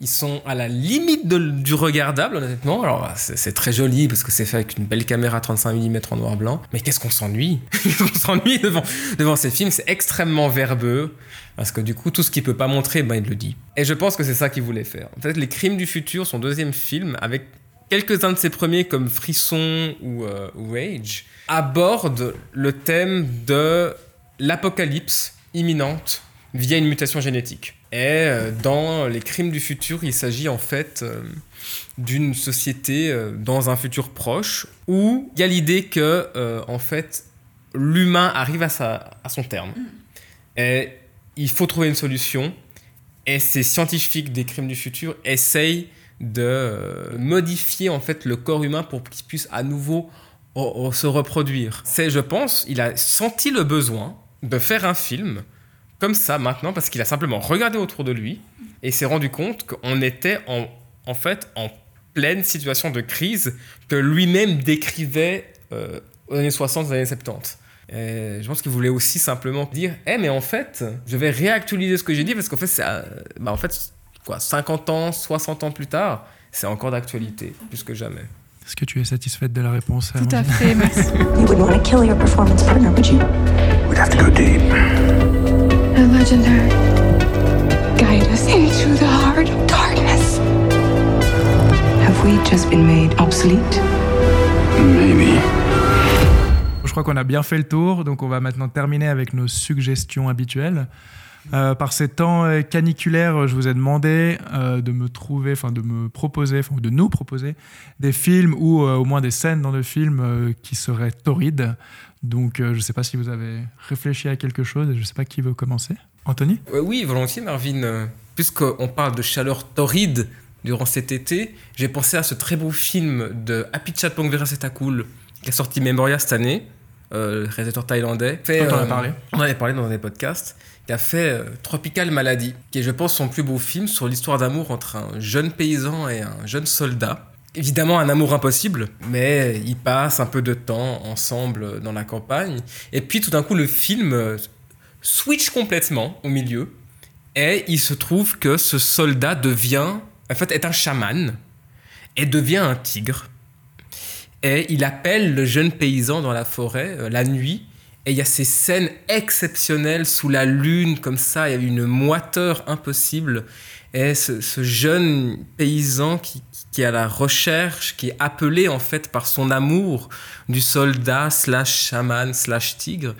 Ils sont à la limite du regardable, honnêtement. Alors, bah, c'est très joli parce que c'est fait avec une belle caméra 35 mm en noir-blanc. Mais qu'est-ce qu'on s'ennuie? Qu'on s'ennuie devant, ces films? C'est extrêmement verbeux. Parce que du coup, tout ce qu'il peut pas montrer, ben, il le dit. Et je pense que c'est ça qu'il voulait faire. En fait, Les Crimes du Futur, son deuxième film, avec quelques-uns de ses premiers comme Frisson ou, euh, Rage, aborde le thème de l'apocalypse imminente via une mutation génétique. Et euh, dans les crimes du futur, il s'agit en fait euh, d'une société euh, dans un futur proche où il y a l'idée que en fait l'humain arrive à, sa, à son terme. Et il faut trouver une solution. Et ces scientifiques des crimes du futur essayent de modifier en fait le corps humain pour qu'il puisse à nouveau o- o- se reproduire. C'est, je pense, il a senti le besoin de faire un film comme ça maintenant parce qu'il a simplement regardé autour de lui et s'est rendu compte qu'on était en, en fait en pleine situation de crise que lui-même décrivait euh, aux années 60, aux années 70. Et je pense qu'il voulait aussi simplement dire Eh, mais en fait, je vais réactualiser ce que j'ai dit parce qu'en fait, c'est, euh, bah, en fait, quoi, 50 ans, 60 ans plus tard, c'est encore d'actualité, plus que jamais. Est-ce que tu es satisfaite de la réponse Tout à fait, merci. You wouldn't want to kill your performance partner, would you? We'd have to go deep. A legendary. Guide us into the heart of darkness. Have we just been made obsolete? Maybe. Je crois qu'on a bien fait le tour, donc on va maintenant terminer avec nos suggestions habituelles. Euh, par ces temps euh, caniculaires, je vous ai demandé euh, de me trouver, enfin de me proposer, enfin de nous proposer des films ou euh, au moins des scènes dans le film euh, qui seraient torrides. Donc euh, je ne sais pas si vous avez réfléchi à quelque chose et je ne sais pas qui veut commencer. Anthony Euh, oui, volontiers, Marvin. Euh, Puisqu'on parle de chaleur torride durant cet été, j'ai pensé à ce très beau film de Happy Chatpong Verasetakul qui est sorti Memoria cette année, euh, le réalisateur thaïlandais. Fait, on a euh, parlé. On en avait parlé dans des podcasts. Qui a fait euh, Tropical Malady, qui est, je pense, son plus beau film sur l'histoire d'amour entre un jeune paysan et un jeune soldat. Évidemment, un amour impossible, mais ils passent un peu de temps ensemble dans la campagne. Et puis, tout d'un coup, le film switch complètement au milieu et il se trouve que ce soldat devient, en fait, est un chaman et devient un tigre. Et il appelle le jeune paysan dans la forêt euh, la nuit. Et il y a ces scènes exceptionnelles sous la lune, comme ça, il y a une moiteur impossible. Et ce, ce jeune paysan qui, qui est à la recherche, qui est appelé en fait par son amour du soldat slash chaman slash tigre,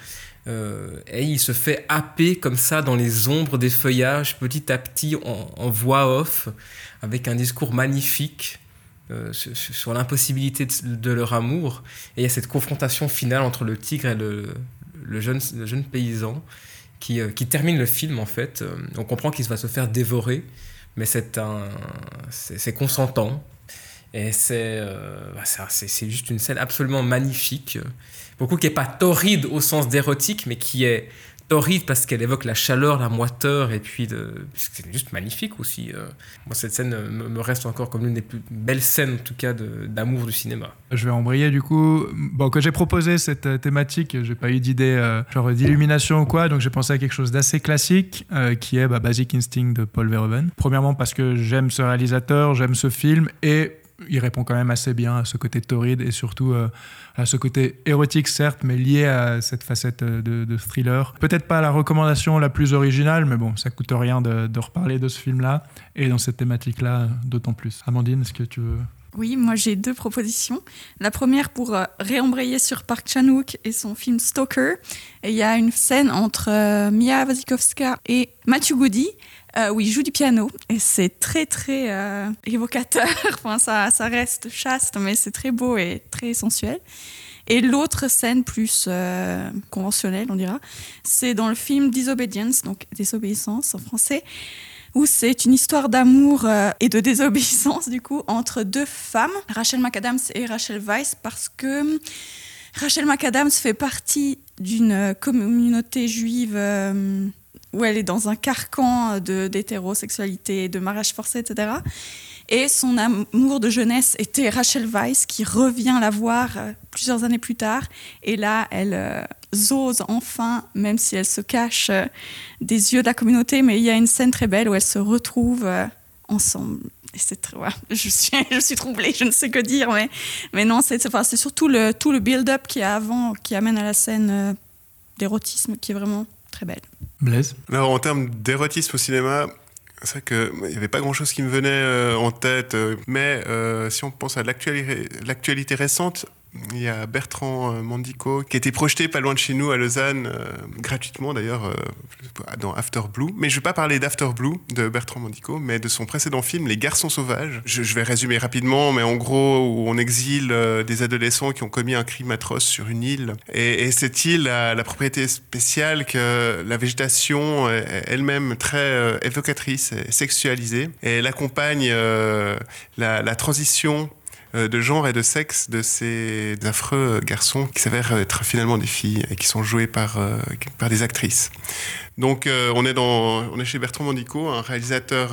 euh, et il se fait happer comme ça dans les ombres des feuillages, petit à petit, en, voix off, avec un discours magnifique euh, sur, l'impossibilité de, leur amour. Et il y a cette confrontation finale entre le tigre et le, jeune, paysan qui, euh, qui, termine le film en fait. On comprend qu'il va se faire dévorer, mais c'est consentant. Et bah, c'est juste une scène absolument magnifique beaucoup qui est pas torride au sens d'érotique, mais qui est torride parce qu'elle évoque la chaleur, la moiteur, et puis c'est juste magnifique aussi. Euh. Moi, cette scène me reste encore comme l'une des plus belles scènes, en tout cas, d'amour du cinéma. Je vais embrayer du coup. Bon, quand j'ai proposé cette euh, thématique, j'ai pas eu d'idée euh, genre d'illumination ou quoi, donc j'ai pensé à quelque chose d'assez classique, qui est bah, Basic Instinct de Paul Verhoeven. Premièrement parce que j'aime ce réalisateur, j'aime ce film, et il répond quand même assez bien à ce côté torride et surtout euh, à ce côté érotique, certes, mais lié à cette facette euh, de, thriller. Peut-être pas la recommandation la plus originale, mais bon, ça coûte rien de, reparler de ce film-là et dans cette thématique-là, d'autant plus. Amandine, est-ce que tu veux? Oui, moi j'ai deux propositions. La première pour euh, réembrayer sur Park Chan-wook et son film Stalker. Et il y a une scène entre Mia Wasikowska et Matthew Goody euh, où il joue du piano et c'est très très euh, évocateur. enfin, ça, ça reste chaste, mais c'est très beau et très sensuel. Et l'autre scène plus euh, conventionnelle, on dira, c'est dans le film Disobedience, donc désobéissance en français, où c'est une histoire d'amour et de désobéissance du coup entre deux femmes, Rachel McAdams et Rachel Weisz, parce que Rachel McAdams fait partie d'une communauté juive où elle est dans un carcan d'hétérosexualité, de, mariage forcé, etc. Et son amour de jeunesse était Rachel Weisz, qui revient la voir euh, plusieurs années plus tard. Et là, elle euh, ose enfin, même si elle se cache euh, des yeux de la communauté, mais il y a une scène très belle où elles se retrouvent ensemble. Je suis, troublée, je ne sais que dire, mais, non, c'est surtout tout le build-up qui avant, qui amène à la scène d'érotisme qui est vraiment très belle. Blaise Alors, en termes d'érotisme au cinéma, c'est vrai qu'il n'y avait pas grand-chose qui me venait euh, en tête, euh, mais euh, si on pense à l'actualité récente, il y a Bertrand euh, Mandico qui été projeté pas loin de chez nous à Lausanne, euh, gratuitement d'ailleurs, euh, dans After Blue. Mais je ne vais pas parler d'After Blue de Bertrand Mandico, mais de son précédent film, Les Garçons Sauvages. Je, vais résumer rapidement, mais en gros, où on exile des adolescents qui ont commis un crime atroce sur une île. Et, cette île a la propriété spéciale que la végétation est elle-même très évocatrice et sexualisée. Et elle accompagne la, transition de genre et de sexe de ces affreux garçons qui s'avèrent être finalement des filles et qui sont joués par, euh, par des actrices. Donc euh, on, est dans, on est chez Bertrand Mandico, un réalisateur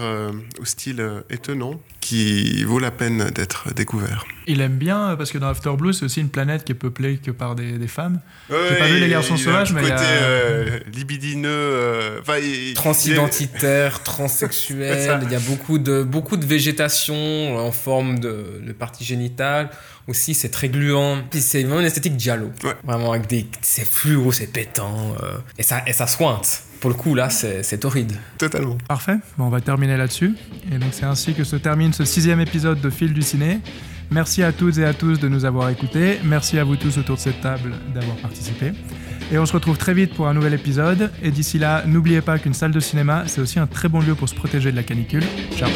au style étonnant qui vaut la peine d'être découvert. Il aime bien, parce que dans After Blue, c'est aussi une planète qui est peuplée que par des, des femmes. J'ai pas vu les garçons sauvages, mais. Côté, il y a... euh, libidineux, euh, transidentitaire, transsexuel. il y a beaucoup de, beaucoup de végétation en forme de, de partie génitale. Aussi, c'est très gluant. Puis c'est vraiment une esthétique giallo. Vraiment, avec des. C'est fluo, c'est pétant. Euh, et, ça, et ça sointe pour le coup, là, c'est torride. Totalement. Parfait. Bon, on va terminer là-dessus. Et donc, c'est ainsi que se termine ce sixième épisode de Fil du Ciné. Merci à toutes et à tous de nous avoir écoutés. Merci à vous tous autour de cette table d'avoir participé. Et on se retrouve très vite pour un nouvel épisode. Et d'ici là, n'oubliez pas qu'une salle de cinéma, c'est aussi un très bon lieu pour se protéger de la canicule. Ciao